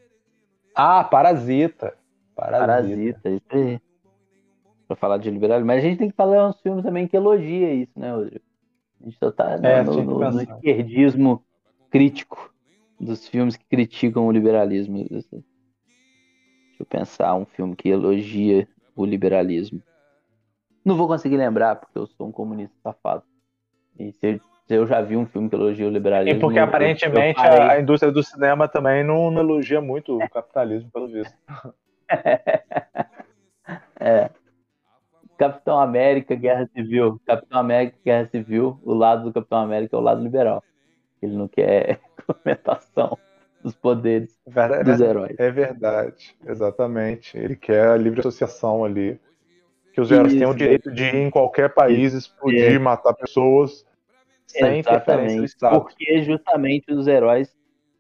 Ah, Parasita. Parasita, Parasita isso aí. Pra falar de liberalismo. Mas a gente tem que falar uns filmes também que elogia isso, né, Rodrigo? A gente só tá é, no, no, no, esquerdismo crítico dos filmes que criticam o liberalismo. Deixa eu pensar um filme que elogia o liberalismo. Não vou conseguir lembrar, porque eu sou um comunista safado. E se eu, já vi um filme que elogia o liberalismo. E porque aparentemente eu, eu a, a, indústria do cinema também não, não elogia muito o capitalismo, pelo visto. é. Capitão América, Guerra Civil. Capitão América, Guerra Civil, o lado do Capitão América é o lado liberal. Ele não quer complementação dos poderes verdade, dos heróis. É verdade, exatamente. Ele quer a livre associação ali. Que os heróis tenham o direito de ir em qualquer país, explodir, é. matar pessoas sem interferência do Estado. Porque justamente os heróis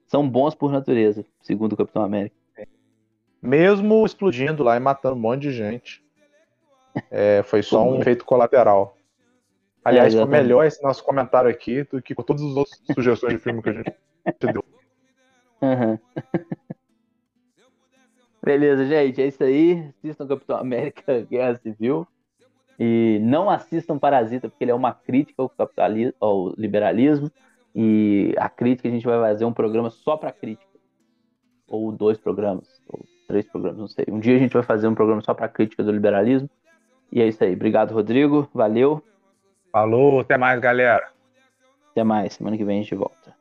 são bons por natureza, segundo o Capitão América. Mesmo explodindo lá e matando um monte de gente. É, foi só um efeito colateral. Aliás, é, foi melhor esse nosso comentário aqui do que com todas as outras sugestões de filme que a gente deu. Uhum. Beleza, gente, é isso aí. Assistam Capitão América Guerra Civil. E não assistam Parasita, porque ele é uma crítica ao, capitalismo, ao liberalismo. E a crítica a gente vai fazer um programa só para crítica. Ou dois programas, ou três programas, não sei. Um dia a gente vai fazer um programa só para crítica do liberalismo. E é isso aí. Obrigado, Rodrigo. Valeu. Falou, até mais, galera. Até mais. Semana que vem a gente volta.